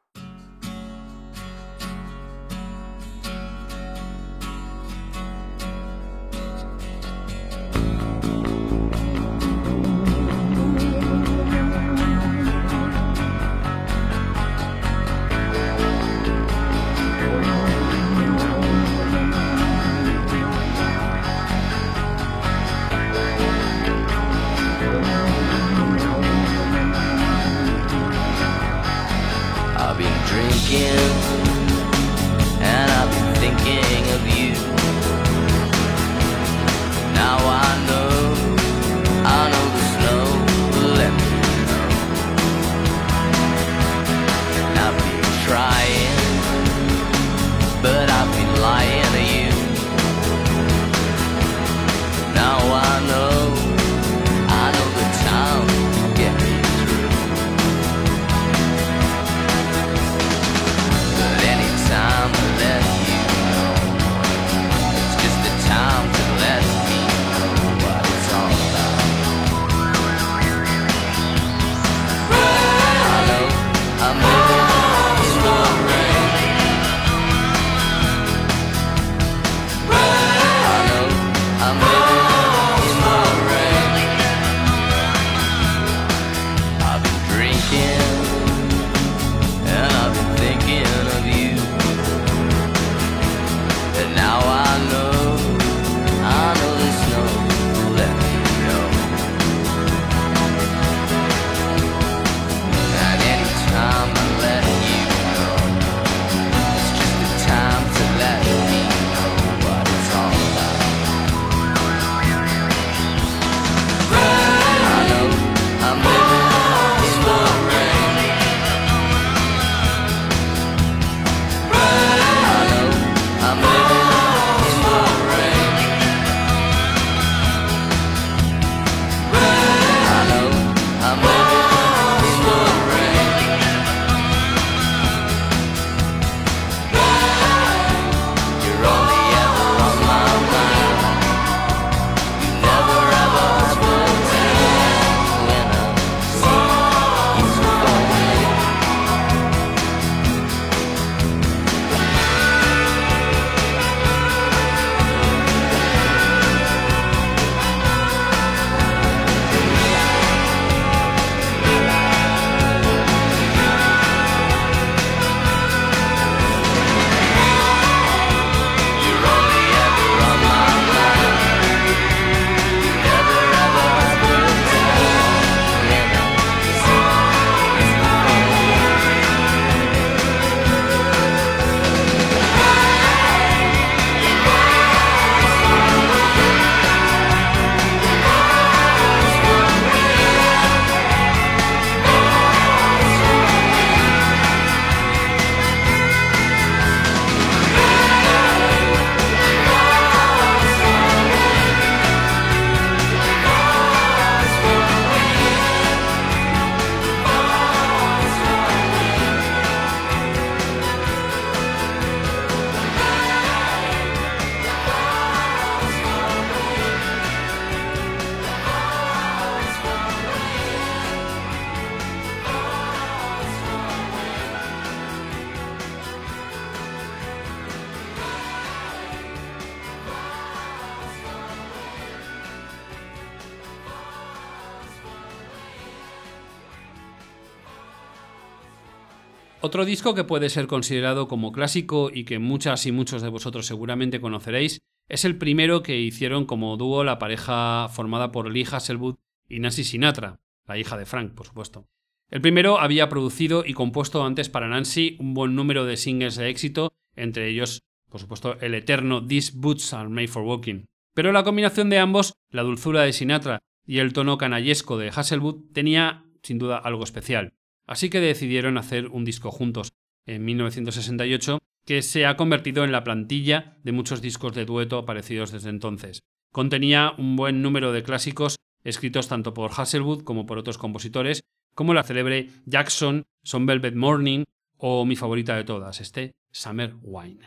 [SPEAKER 2] Otro disco que puede ser considerado como clásico y que muchas y muchos de vosotros seguramente conoceréis es el primero que hicieron como dúo la pareja formada por Lee Hasselwood y Nancy Sinatra, la hija de Frank, por supuesto. El primero había producido y compuesto antes para Nancy un buen número de singles de éxito, entre ellos, por supuesto, el eterno These Boots Are Made for Walking. Pero la combinación de ambos, la dulzura de Sinatra y el tono canallesco de Hasselwood, tenía sin duda algo especial. Así que decidieron hacer un disco juntos en 1968 que se ha convertido en la plantilla de muchos discos de dueto aparecidos desde entonces. Contenía un buen número de clásicos escritos tanto por Hasselwood como por otros compositores, como la célebre Jackson, Son Velvet Morning o mi favorita de todas, este Summer Wine.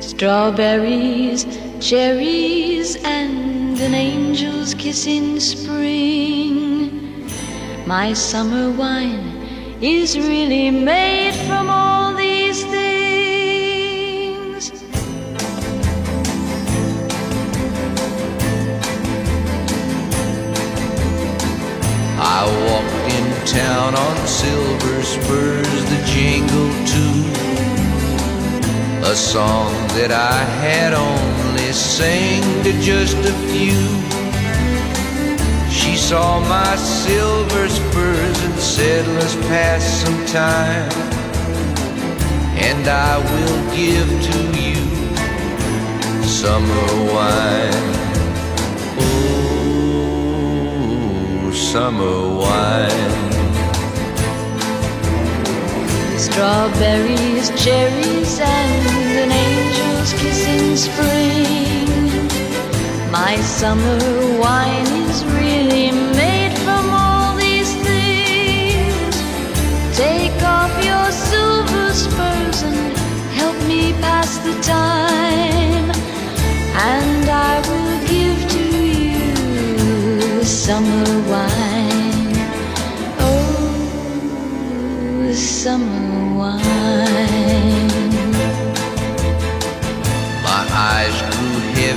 [SPEAKER 8] Strawberries, cherries, and an angel's kiss in spring. My summer wine is really made from all these things.
[SPEAKER 9] I walked in town on silver spurs that jingle too. A song that I had only sang to just a few. Saw my silver spurs and said, Let's pass some time. And I will give to you summer wine. Oh, summer wine.
[SPEAKER 8] Strawberries, cherries, and an angel's kiss in spring. My summer wine is really made from all these things. Take off your silver spurs and help me pass the time. And I will give to you summer wine. Oh, summer wine.
[SPEAKER 9] My eyes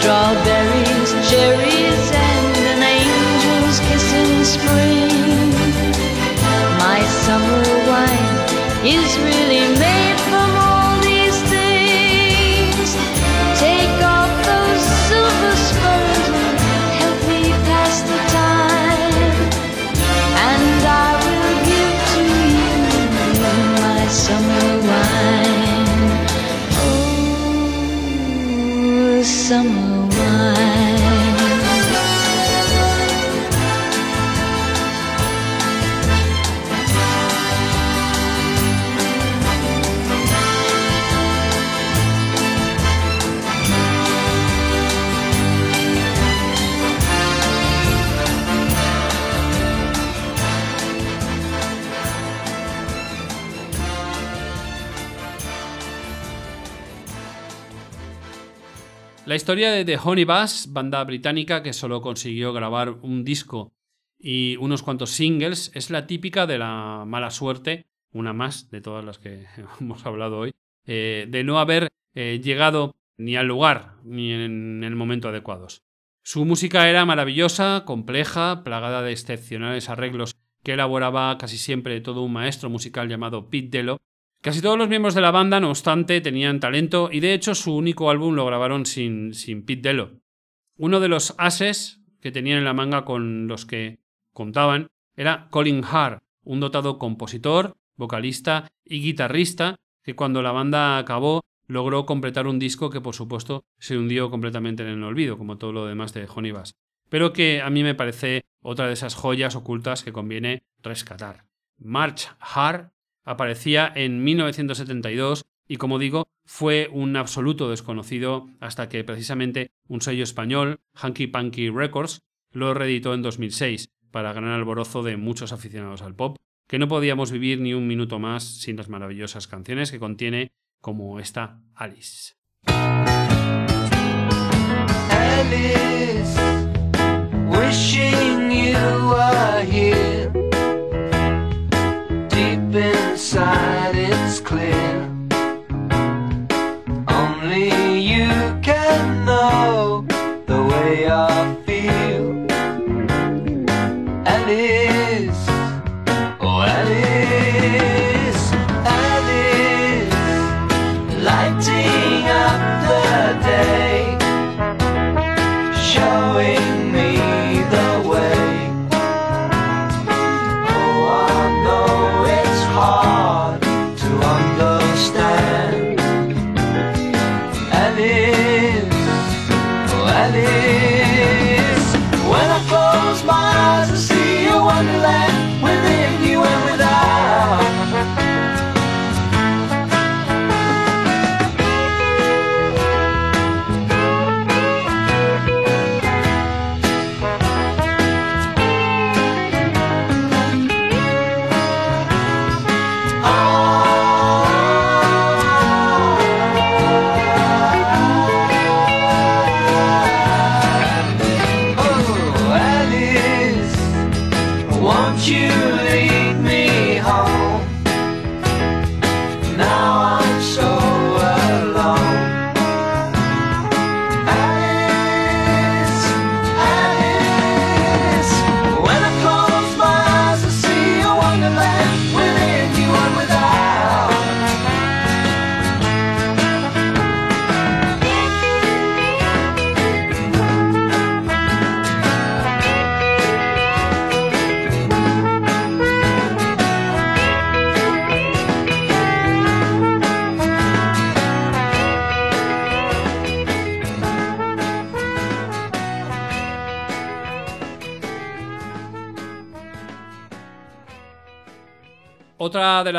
[SPEAKER 8] Strawberries, cherries, and an angel's kiss in spring. My summer wine is really made from all these things. Take off those silver spurs and help me pass the time. And I will give to you my summer wine. Oh, summer
[SPEAKER 2] historia de The Honey Bass, banda británica que solo consiguió grabar un disco y unos cuantos singles, es la típica de la mala suerte, una más de todas las que hemos hablado hoy, eh, de no haber eh, llegado ni al lugar ni en el momento adecuados. Su música era maravillosa, compleja, plagada de excepcionales arreglos que elaboraba casi siempre todo un maestro musical llamado Pete Dello. Casi todos los miembros de la banda, no obstante, tenían talento y de hecho su único álbum lo grabaron sin, sin Pete Dello. Uno de los ases que tenían en la manga con los que contaban era Colin Hart, un dotado compositor, vocalista y guitarrista que cuando la banda acabó logró completar un disco que por supuesto se hundió completamente en el olvido, como todo lo demás de Honey Bass, pero que a mí me parece otra de esas joyas ocultas que conviene rescatar. March Hart aparecía en 1972 y como digo, fue un absoluto desconocido hasta que precisamente un sello español, Hanky Panky Records, lo reeditó en 2006 para ganar alborozo de muchos aficionados al pop, que no podíamos vivir ni un minuto más sin las maravillosas canciones que contiene como esta Alice.
[SPEAKER 3] Alice, wishing you here.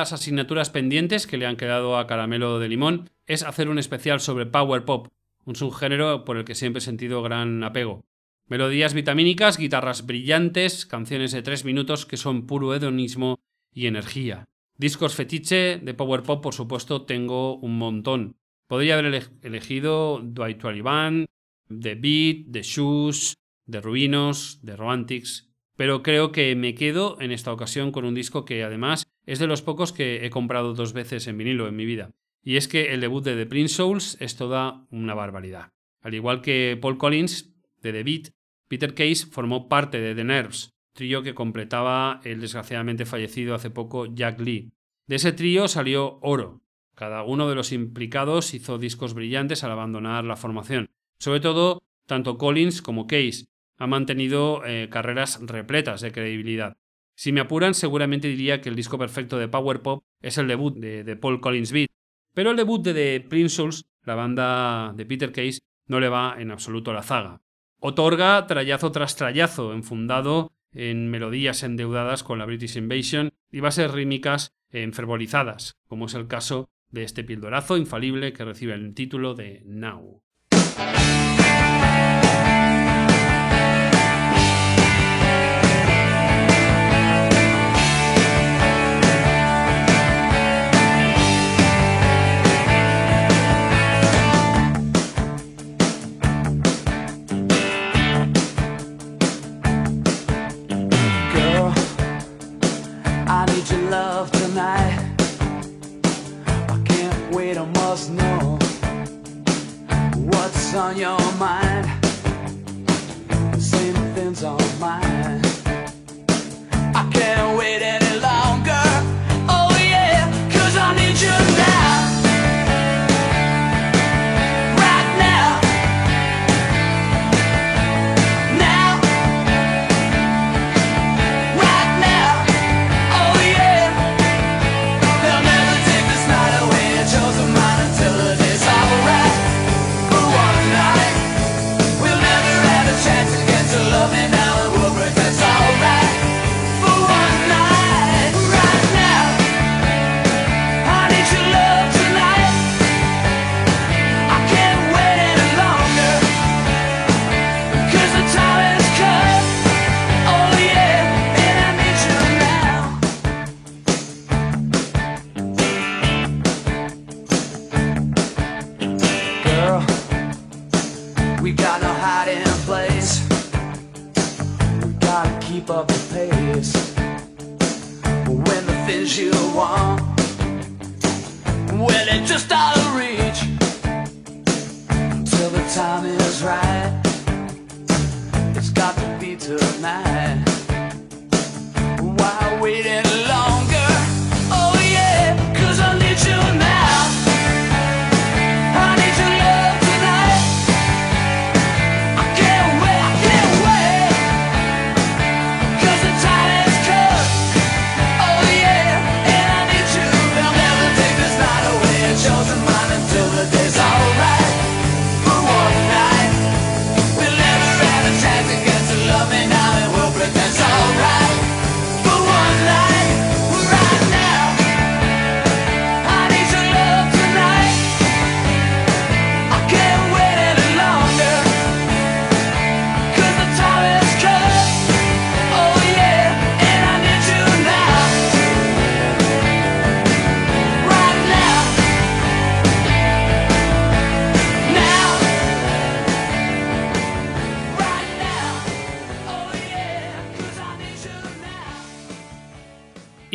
[SPEAKER 2] Las asignaturas pendientes que le han quedado a Caramelo de Limón es hacer un especial sobre Power Pop, un subgénero por el que siempre he sentido gran apego. Melodías vitamínicas, guitarras brillantes, canciones de tres minutos que son puro hedonismo y energía. Discos fetiche de Power Pop, por supuesto, tengo un montón. Podría haber ele- elegido Dwight Band, The Beat, The Shoes, The Ruinos, The Romantics, pero creo que me quedo en esta ocasión con un disco que además es de los pocos que he comprado dos veces en vinilo en mi vida. Y es que el debut de The Prince Souls es toda una barbaridad. Al igual que Paul Collins, de The Beat, Peter Case formó parte de The Nerves, trío que completaba el desgraciadamente fallecido hace poco Jack Lee. De ese trío salió Oro. Cada uno de los implicados hizo discos brillantes al abandonar la formación. Sobre todo, tanto Collins como Case han mantenido eh, carreras repletas de credibilidad. Si me apuran, seguramente diría que el disco perfecto de Power Pop es el debut de, Paul Collins Beat, pero el debut de The Prince la banda de Peter Case, no le va en absoluto la zaga. Otorga trayazo tras trayazo, enfundado en melodías endeudadas con la British Invasion y bases rítmicas enfervorizadas, como es el caso de este pildorazo infalible que recibe el título de Now.
[SPEAKER 3] to love tonight. I can't wait, I must know what's on your
[SPEAKER 2] mind.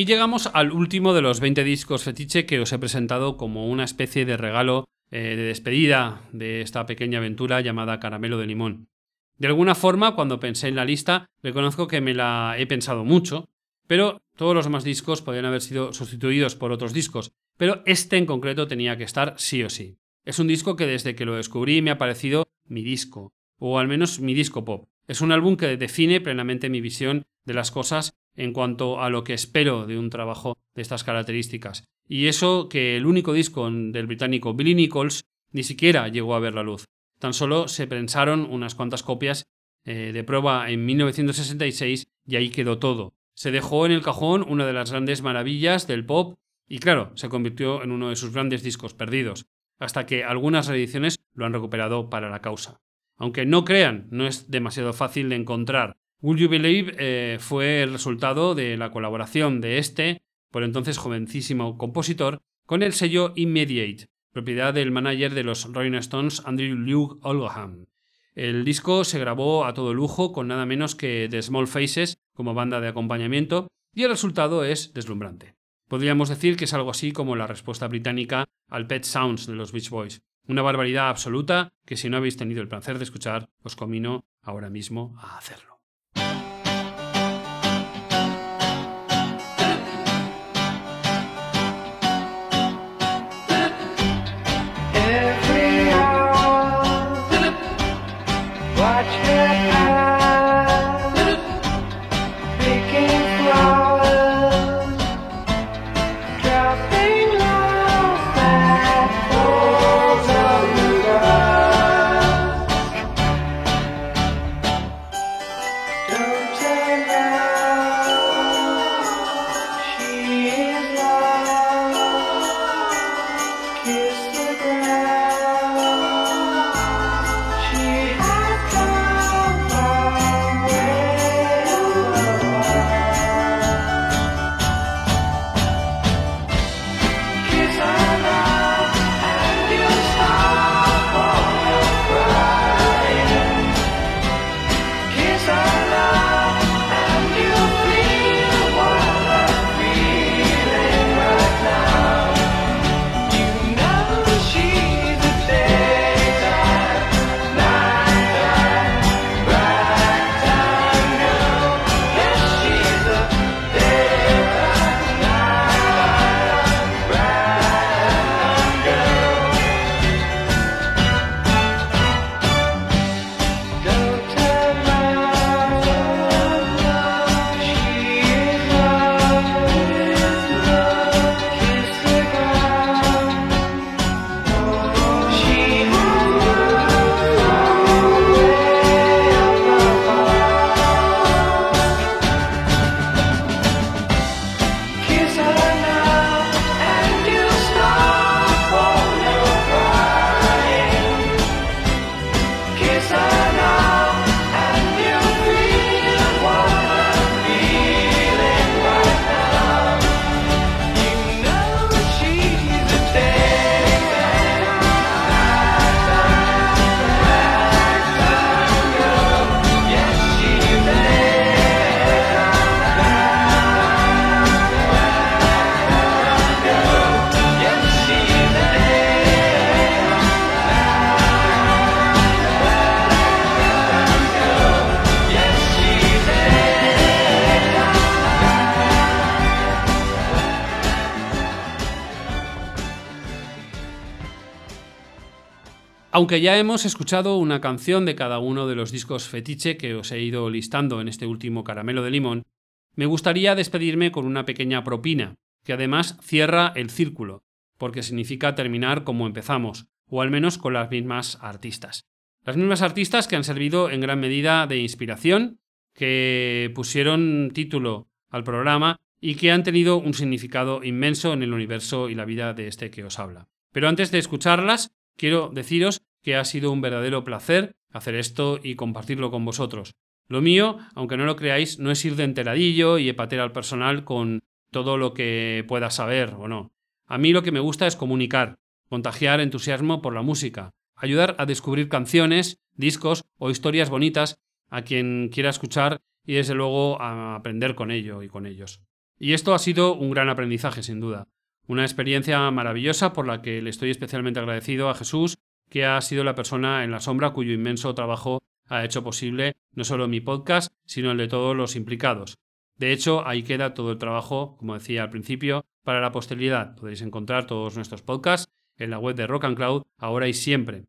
[SPEAKER 2] Llegamos al último de los 20 discos fetiche que os he presentado como una especie de regalo eh, de despedida de esta pequeña aventura llamada Caramelo de Limón. De alguna forma, cuando pensé en la lista, reconozco que me la he pensado mucho, pero todos los demás discos podrían haber sido sustituidos por otros discos, pero este en concreto tenía que estar sí o sí. Es un disco que desde que lo descubrí me ha parecido mi disco, o al menos mi disco pop. Es un álbum que define plenamente mi visión de las cosas en cuanto a lo que espero de un trabajo de estas características. Y eso que el único disco del británico Billy Nichols ni siquiera llegó a ver la luz. Tan solo se prensaron unas cuantas copias eh, de prueba en 1966 y ahí quedó todo. Se dejó en el cajón una de las grandes maravillas del pop y claro, se convirtió en uno de sus grandes discos perdidos, hasta que algunas reediciones lo han recuperado para la causa. Aunque no crean, no es demasiado fácil de encontrar. Will You Believe eh, fue el resultado de la colaboración de este, por entonces jovencísimo compositor, con el sello Immediate, propiedad del manager de los Rolling Stones Andrew Luke Oldham. El disco se grabó a todo lujo con nada menos que The Small Faces como banda de acompañamiento y el resultado es deslumbrante. Podríamos decir que es algo así como la respuesta británica al Pet Sounds de los Beach Boys. Una barbaridad absoluta que si no habéis tenido el placer de escuchar, os comino ahora mismo a hacerlo. Aunque ya hemos escuchado una canción de cada uno de los discos fetiche que os he ido listando en este último caramelo de limón, me gustaría despedirme con una pequeña propina, que además cierra el círculo, porque significa terminar como empezamos, o al menos con las mismas artistas. Las mismas artistas que han servido en gran medida de inspiración, que pusieron título al programa y que han tenido un significado inmenso en el universo y la vida de este que os habla. Pero antes de escucharlas, quiero deciros que ha sido un verdadero placer hacer esto y compartirlo con vosotros. Lo mío, aunque no lo creáis, no es ir de enteradillo y epater al personal con todo lo que pueda saber o no. A mí lo que me gusta es comunicar, contagiar entusiasmo por la música, ayudar a descubrir canciones, discos o historias bonitas a quien quiera escuchar y desde luego a aprender con ello y con ellos. Y esto ha sido un gran aprendizaje, sin duda. Una experiencia maravillosa por la que le estoy especialmente agradecido a Jesús, que ha sido la persona en la sombra cuyo inmenso trabajo ha hecho posible no solo mi podcast, sino el de todos los implicados. De hecho, ahí queda todo el trabajo, como decía al principio, para la posteridad. Podéis encontrar todos nuestros podcasts en la web de Rock and Cloud, ahora y siempre.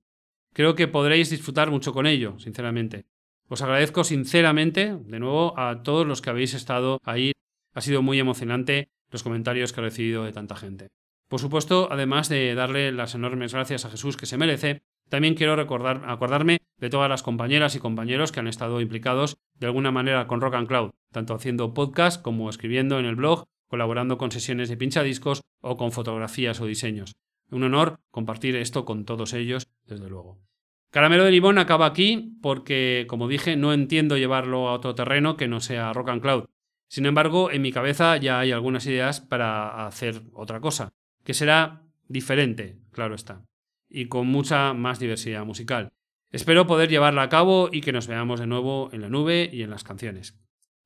[SPEAKER 2] Creo que podréis disfrutar mucho con ello, sinceramente. Os agradezco sinceramente, de nuevo, a todos los que habéis estado ahí. Ha sido muy emocionante los comentarios que he recibido de tanta gente. Por supuesto, además de darle las enormes gracias a Jesús que se merece, también quiero recordar, acordarme de todas las compañeras y compañeros que han estado implicados de alguna manera con Rock and Cloud, tanto haciendo podcast como escribiendo en el blog, colaborando con sesiones de pinchadiscos o con fotografías o diseños. Un honor compartir esto con todos ellos, desde luego. Caramelo de limón acaba aquí porque, como dije, no entiendo llevarlo a otro terreno que no sea Rock and Cloud. Sin embargo, en mi cabeza ya hay algunas ideas para hacer otra cosa, que será diferente, claro está, y con mucha más diversidad musical. Espero poder llevarla a cabo y que nos veamos de nuevo en la nube y en las canciones.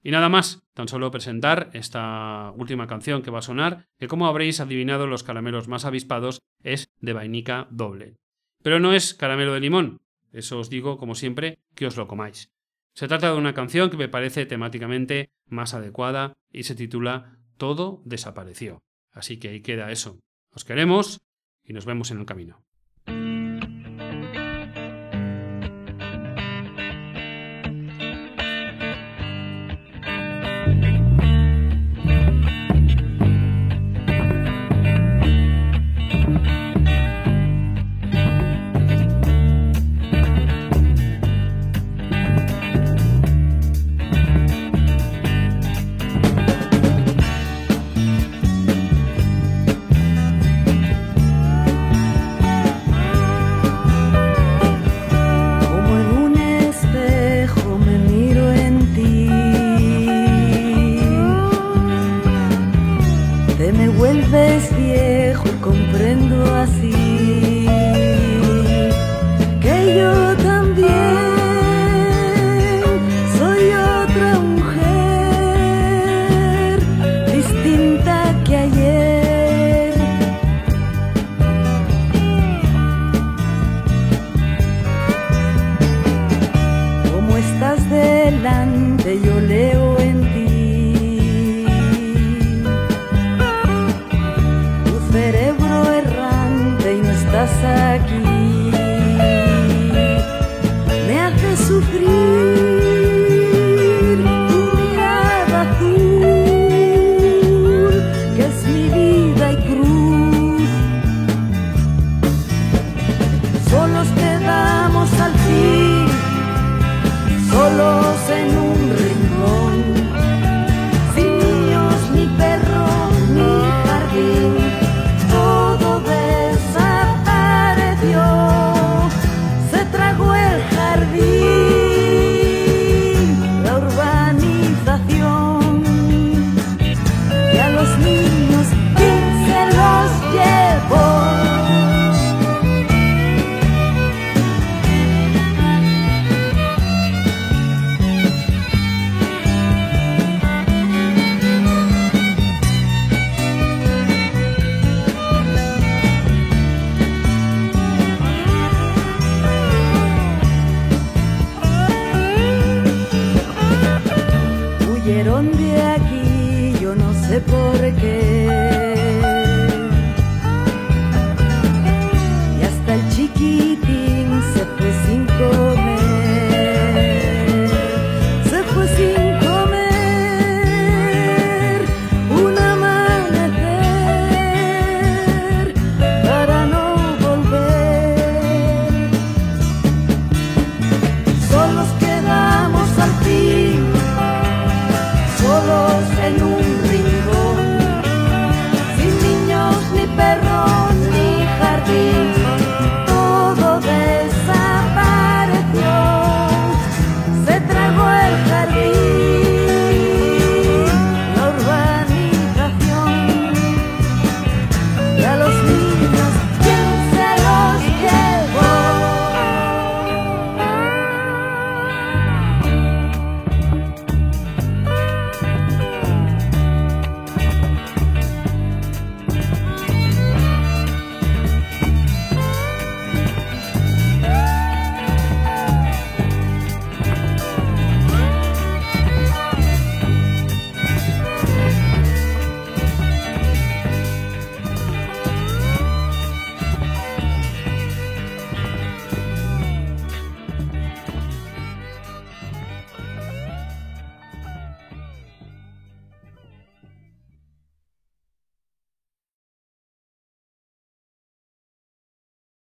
[SPEAKER 2] Y nada más, tan solo presentar esta última canción que va a sonar, que como habréis adivinado los caramelos más avispados es de vainica doble. Pero no es caramelo de limón, eso os digo como siempre que os lo comáis. Se trata de una canción que me parece temáticamente más adecuada y se titula Todo desapareció. Así que ahí queda eso. Os queremos y nos vemos en el camino.